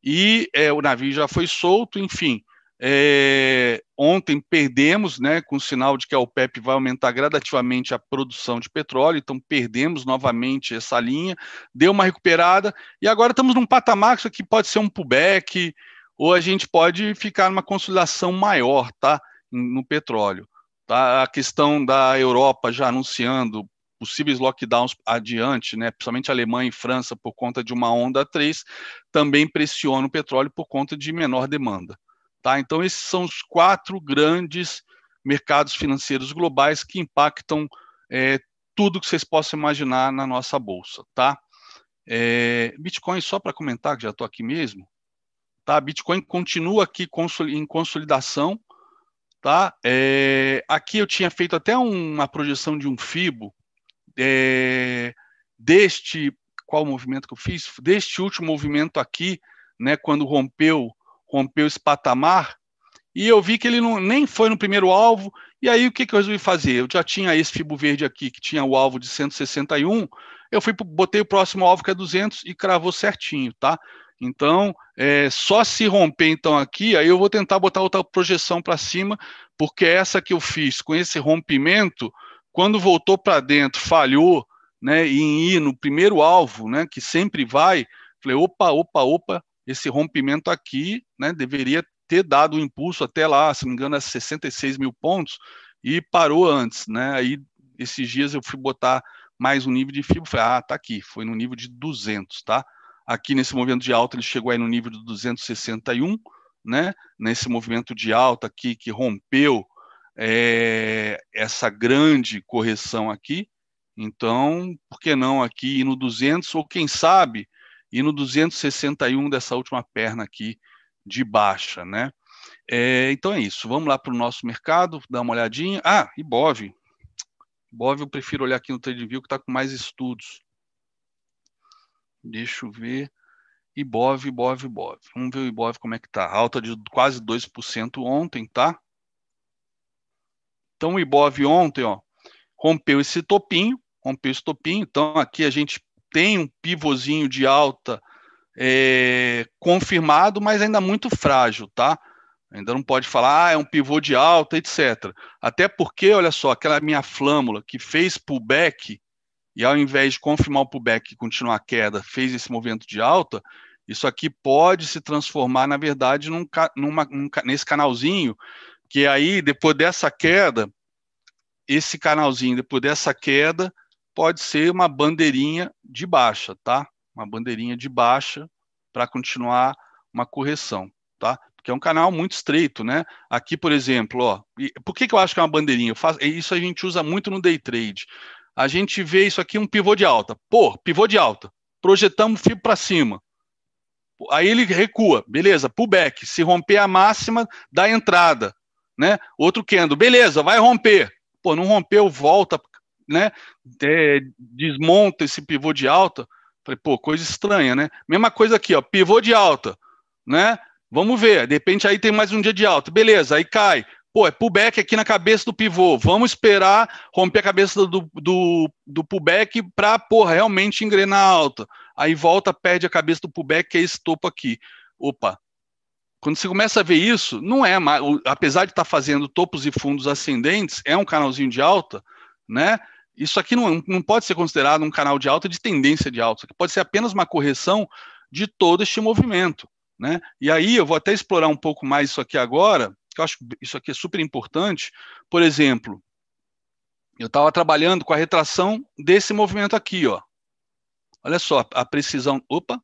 e é, o navio já foi solto, enfim. É, ontem perdemos, né, com o sinal de que a OPEP vai aumentar gradativamente a produção de petróleo, então perdemos novamente essa linha, deu uma recuperada, e agora estamos num patamar que isso aqui pode ser um pullback, ou a gente pode ficar numa consolidação maior, tá, no petróleo. Tá? A questão da Europa já anunciando possíveis lockdowns adiante, né, principalmente Alemanha e França, por conta de uma onda 3, também pressiona o petróleo por conta de menor demanda. Tá? Então, esses são os quatro grandes mercados financeiros globais que impactam é, tudo que vocês possam imaginar na nossa bolsa. Tá? É, Bitcoin, só para comentar, que já estou aqui mesmo, tá? Bitcoin continua aqui em consolidação. Tá? É, aqui eu tinha feito até uma projeção de um FIBO é, deste qual movimento que eu fiz? Deste último movimento aqui, né, quando rompeu rompeu esse patamar, e eu vi que ele não, nem foi no primeiro alvo, e aí o que, que eu resolvi fazer? Eu já tinha esse fibo verde aqui, que tinha o alvo de 161, eu fui botei o próximo alvo que é 200 e cravou certinho, tá? Então, é, só se romper então aqui, aí eu vou tentar botar outra projeção para cima, porque essa que eu fiz com esse rompimento, quando voltou para dentro, falhou né, em ir no primeiro alvo, né, que sempre vai, falei, opa, opa, opa, esse rompimento aqui né, deveria ter dado o um impulso até lá, se não me engano, a 66 mil pontos, e parou antes. Né? Aí, esses dias, eu fui botar mais um nível de fibra, falei, ah, tá aqui, foi no nível de 200, tá? Aqui nesse movimento de alta, ele chegou aí no nível de 261, né? Nesse movimento de alta aqui, que rompeu é, essa grande correção aqui. Então, por que não aqui ir no 200 ou quem sabe ir no 261 dessa última perna aqui de baixa, né? É, então é isso. Vamos lá para o nosso mercado, dar uma olhadinha. Ah, Ibov. Ibov eu prefiro olhar aqui no TradingView que está com mais estudos. Deixa eu ver. Ibov, Ibov, Ibov. Vamos ver o Ibov como é que está. Alta de quase 2% ontem, tá? Então, o Ibov ontem ó, rompeu esse topinho, rompeu esse topinho. Então, aqui a gente tem um pivôzinho de alta é, confirmado, mas ainda muito frágil, tá? Ainda não pode falar, ah, é um pivô de alta, etc. Até porque, olha só, aquela minha flâmula que fez pullback, e ao invés de confirmar o pullback e continuar a queda, fez esse movimento de alta, isso aqui pode se transformar, na verdade, num, numa, num, nesse canalzinho que aí, depois dessa queda, esse canalzinho, depois dessa queda, pode ser uma bandeirinha de baixa, tá? Uma bandeirinha de baixa para continuar uma correção, tá? Porque é um canal muito estreito, né? Aqui, por exemplo, ó, por que, que eu acho que é uma bandeirinha? Faço, isso a gente usa muito no day trade. A gente vê isso aqui um pivô de alta. Pô, pivô de alta. Projetamos fio para cima. Aí ele recua, beleza, pullback. Se romper a máxima, dá entrada né? Outro candle, beleza, vai romper. Pô, não rompeu, volta, né? É, desmonta esse pivô de alta. Falei, pô, coisa estranha, né? Mesma coisa aqui, ó, pivô de alta, né? Vamos ver, de repente aí tem mais um dia de alta, beleza, aí cai, Pô, é pullback aqui na cabeça do pivô. Vamos esperar romper a cabeça do, do, do pullback para, porra, realmente engrenar alta. Aí volta, perde a cabeça do pullback, que é esse topo aqui. Opa. Quando você começa a ver isso, não é mais, apesar de estar tá fazendo topos e fundos ascendentes, é um canalzinho de alta, né? Isso aqui não, não pode ser considerado um canal de alta de tendência de alta. Aqui pode ser apenas uma correção de todo este movimento, né? E aí eu vou até explorar um pouco mais isso aqui agora, que eu acho que isso aqui é super importante. Por exemplo, eu estava trabalhando com a retração desse movimento aqui, ó. Olha só a precisão. Opa!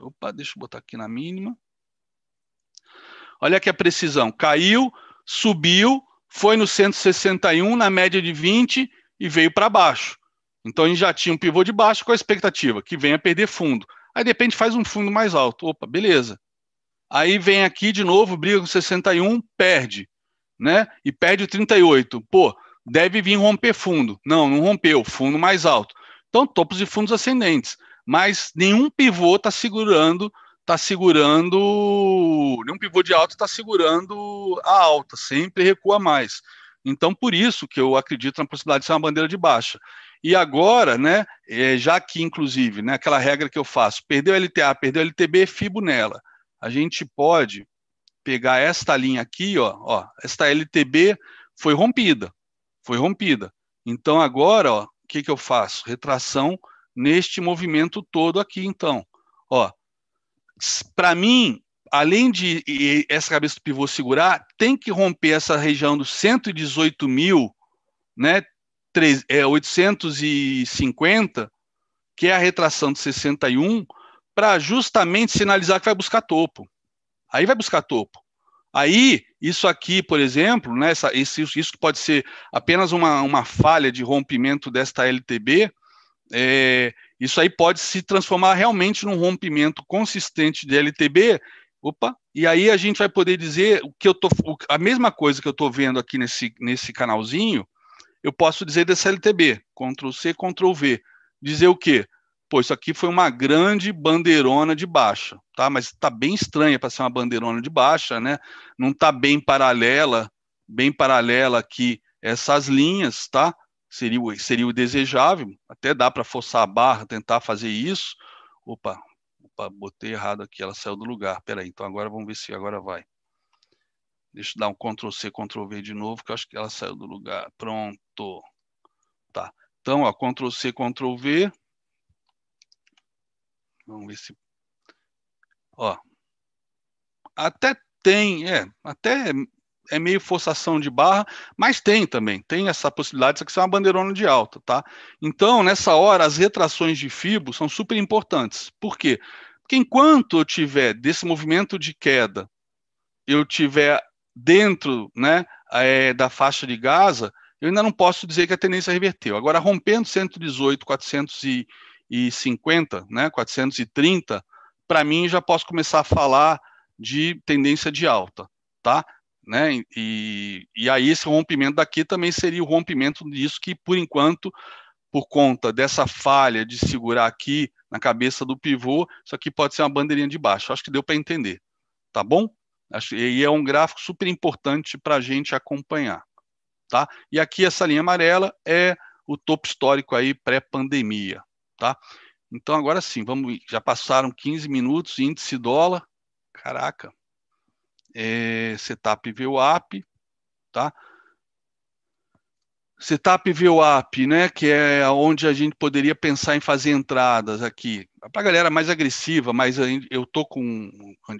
Opa, deixa eu botar aqui na mínima. Olha aqui a precisão. Caiu, subiu, foi no 161, na média de 20 e veio para baixo. Então a gente já tinha um pivô de baixo com a expectativa que venha perder fundo. Aí de repente faz um fundo mais alto. Opa, beleza. Aí vem aqui de novo, briga com 61, perde, né? E perde o 38. Pô, deve vir romper fundo. Não, não rompeu, fundo mais alto. Então, topos e fundos ascendentes. Mas nenhum pivô está segurando, está segurando, nenhum pivô de alta está segurando a alta, sempre recua mais. Então, por isso que eu acredito na possibilidade de ser uma bandeira de baixa. E agora, né, é, já que, inclusive, né, aquela regra que eu faço, perdeu LTA, perdeu LTB, fibo nela a gente pode pegar esta linha aqui, ó, ó, esta LTB foi rompida, foi rompida. Então agora, ó, o que, que eu faço? Retração neste movimento todo aqui, então. Ó, para mim, além de essa cabeça do pivô segurar, tem que romper essa região dos 118 mil, né, 3, é, 850, que é a retração de 61, para justamente sinalizar que vai buscar topo. Aí vai buscar topo. Aí, isso aqui, por exemplo, né, essa, isso, isso pode ser apenas uma, uma falha de rompimento desta LTB, é, isso aí pode se transformar realmente num rompimento consistente de LTB. Opa, e aí a gente vai poder dizer o que eu tô, a mesma coisa que eu estou vendo aqui nesse, nesse canalzinho, eu posso dizer dessa LTB, Ctrl C, Ctrl V. Dizer o quê? Pô, isso aqui foi uma grande bandeirona de baixa, tá? Mas está bem estranha para ser uma bandeirona de baixa, né? Não está bem paralela, bem paralela aqui essas linhas, tá? Seria, seria o desejável, até dá para forçar a barra, tentar fazer isso. Opa, opa, botei errado aqui, ela saiu do lugar. Peraí, então agora vamos ver se agora vai. Deixa eu dar um Ctrl C, Ctrl V de novo, que eu acho que ela saiu do lugar. Pronto. Tá. Então, ó, Ctrl C, Ctrl V. Vamos ver se. Ó. Até tem, é, até é meio forçação de barra, mas tem também, tem essa possibilidade, isso aqui é uma bandeirona de alta, tá? Então, nessa hora, as retrações de FIBO são super importantes. Por quê? Porque enquanto eu tiver desse movimento de queda, eu tiver dentro né, é, da faixa de Gaza, eu ainda não posso dizer que a tendência reverteu. Agora, rompendo 118, 400 e 450, né, 430, para mim já posso começar a falar de tendência de alta, tá? Né? E, e aí esse rompimento daqui também seria o rompimento disso que, por enquanto, por conta dessa falha de segurar aqui na cabeça do pivô, isso aqui pode ser uma bandeirinha de baixo. Acho que deu para entender, tá bom? Acho, e é um gráfico super importante para a gente acompanhar, tá? E aqui essa linha amarela é o topo histórico aí pré-pandemia, tá? Então agora sim, vamos, já passaram 15 minutos, índice dólar, caraca, é, setup VWAP, tá? Setup VWAP, né, que é onde a gente poderia pensar em fazer entradas aqui. Para a galera mais agressiva, mas eu tô com.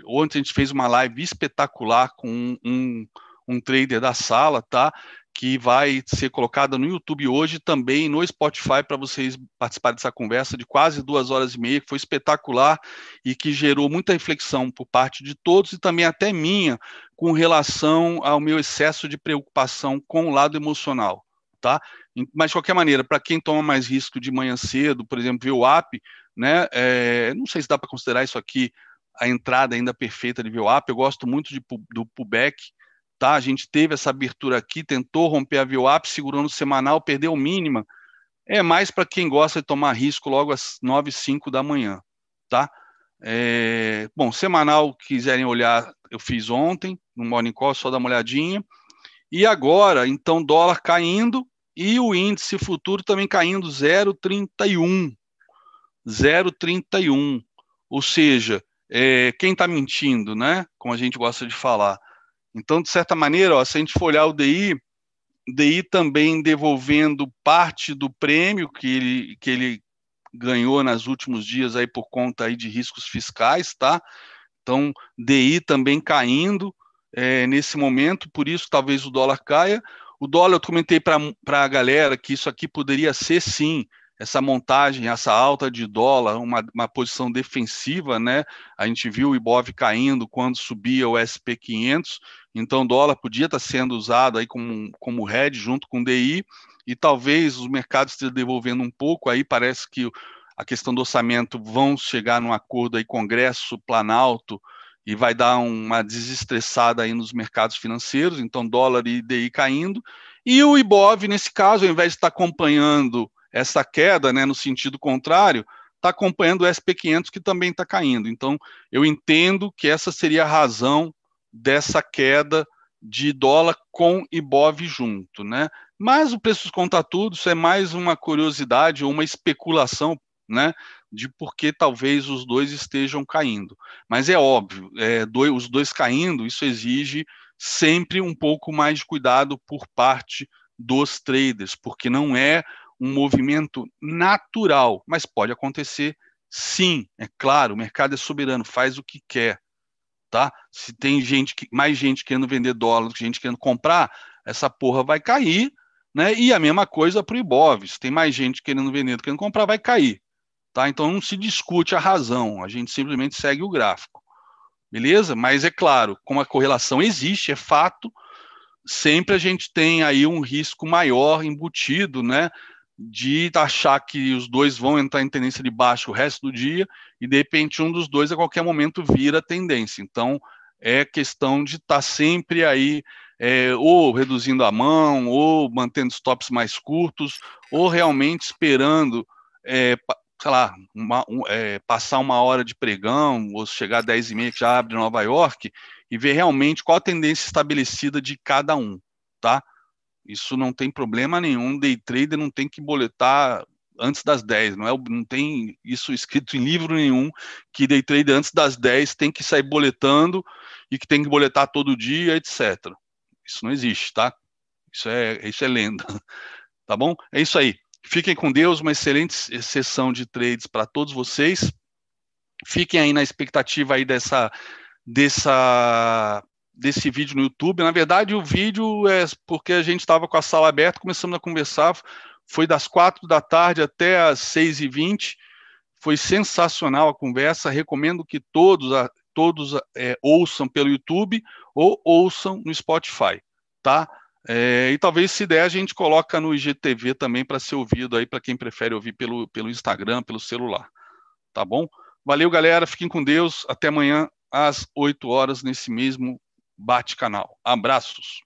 Ontem a gente fez uma live espetacular com um, um, um trader da sala, tá? que vai ser colocada no YouTube hoje também no Spotify para vocês participarem dessa conversa de quase duas horas e meia, que foi espetacular e que gerou muita reflexão por parte de todos e também até minha com relação ao meu excesso de preocupação com o lado emocional, tá? Mas de qualquer maneira, para quem toma mais risco de manhã cedo, por exemplo, app, né? É, não sei se dá para considerar isso aqui a entrada ainda perfeita de VWAP, eu gosto muito de, do pullback, Tá? A gente teve essa abertura aqui, tentou romper a VWAP, segurou no semanal, perdeu mínima. É mais para quem gosta de tomar risco logo às 9 5 da manhã. Tá? É, bom, semanal, quiserem olhar, eu fiz ontem, no Morning Call, só dá uma olhadinha. E agora, então, dólar caindo e o índice futuro também caindo 0,31. 0,31. Ou seja, é, quem está mentindo, né? Como a gente gosta de falar. Então, de certa maneira, ó, se a gente for olhar o DI, DI também devolvendo parte do prêmio que ele, que ele ganhou nos últimos dias aí por conta aí de riscos fiscais, tá? Então, DI também caindo é, nesse momento, por isso talvez o dólar caia. O dólar, eu comentei para a galera que isso aqui poderia ser sim essa montagem, essa alta de dólar, uma, uma posição defensiva, né? A gente viu o Ibov caindo quando subia o SP500, então o dólar podia estar sendo usado aí como, como junto com DI, e talvez os mercados estejam devolvendo um pouco, aí parece que a questão do orçamento vão chegar num acordo aí, Congresso, Planalto, e vai dar uma desestressada aí nos mercados financeiros, então dólar e DI caindo, e o IBOV, nesse caso, ao invés de estar acompanhando essa queda, né, no sentido contrário, está acompanhando o SP500 que também está caindo. Então, eu entendo que essa seria a razão dessa queda de dólar com IBOV junto, né? Mas o preço tudo, isso é mais uma curiosidade ou uma especulação, né? De por que talvez os dois estejam caindo. Mas é óbvio, é, dois, os dois caindo, isso exige sempre um pouco mais de cuidado por parte dos traders, porque não é um movimento natural, mas pode acontecer sim, é claro, o mercado é soberano, faz o que quer, tá? Se tem gente que, mais gente querendo vender dólar do que gente querendo comprar, essa porra vai cair, né? E a mesma coisa para o Ibov, se tem mais gente querendo vender do que querendo comprar, vai cair, tá? Então não se discute a razão, a gente simplesmente segue o gráfico, beleza? Mas é claro, como a correlação existe, é fato, sempre a gente tem aí um risco maior embutido, né? De achar que os dois vão entrar em tendência de baixo o resto do dia e de repente um dos dois a qualquer momento vira tendência. Então é questão de estar tá sempre aí é, ou reduzindo a mão ou mantendo stops mais curtos ou realmente esperando é, sei lá, uma, um, é, passar uma hora de pregão ou chegar a 10 e meia que já abre Nova York e ver realmente qual a tendência estabelecida de cada um, tá? Isso não tem problema nenhum. Day trader não tem que boletar antes das 10, não é? Não tem isso escrito em livro nenhum que day trader antes das 10 tem que sair boletando e que tem que boletar todo dia, etc. Isso não existe, tá? Isso é isso é lenda. [LAUGHS] Tá bom? É isso aí. Fiquem com Deus, uma excelente sessão de trades para todos vocês. Fiquem aí na expectativa aí dessa dessa desse vídeo no YouTube. Na verdade, o vídeo é porque a gente estava com a sala aberta, começamos a conversar. Foi das quatro da tarde até as seis e vinte. Foi sensacional a conversa. Recomendo que todos, todos é, ouçam pelo YouTube ou ouçam no Spotify, tá? É, e talvez, se der, a gente coloca no IGTV também para ser ouvido aí para quem prefere ouvir pelo, pelo Instagram, pelo celular. Tá bom? Valeu, galera. Fiquem com Deus. Até amanhã às 8 horas nesse mesmo Bate Canal. Abraços.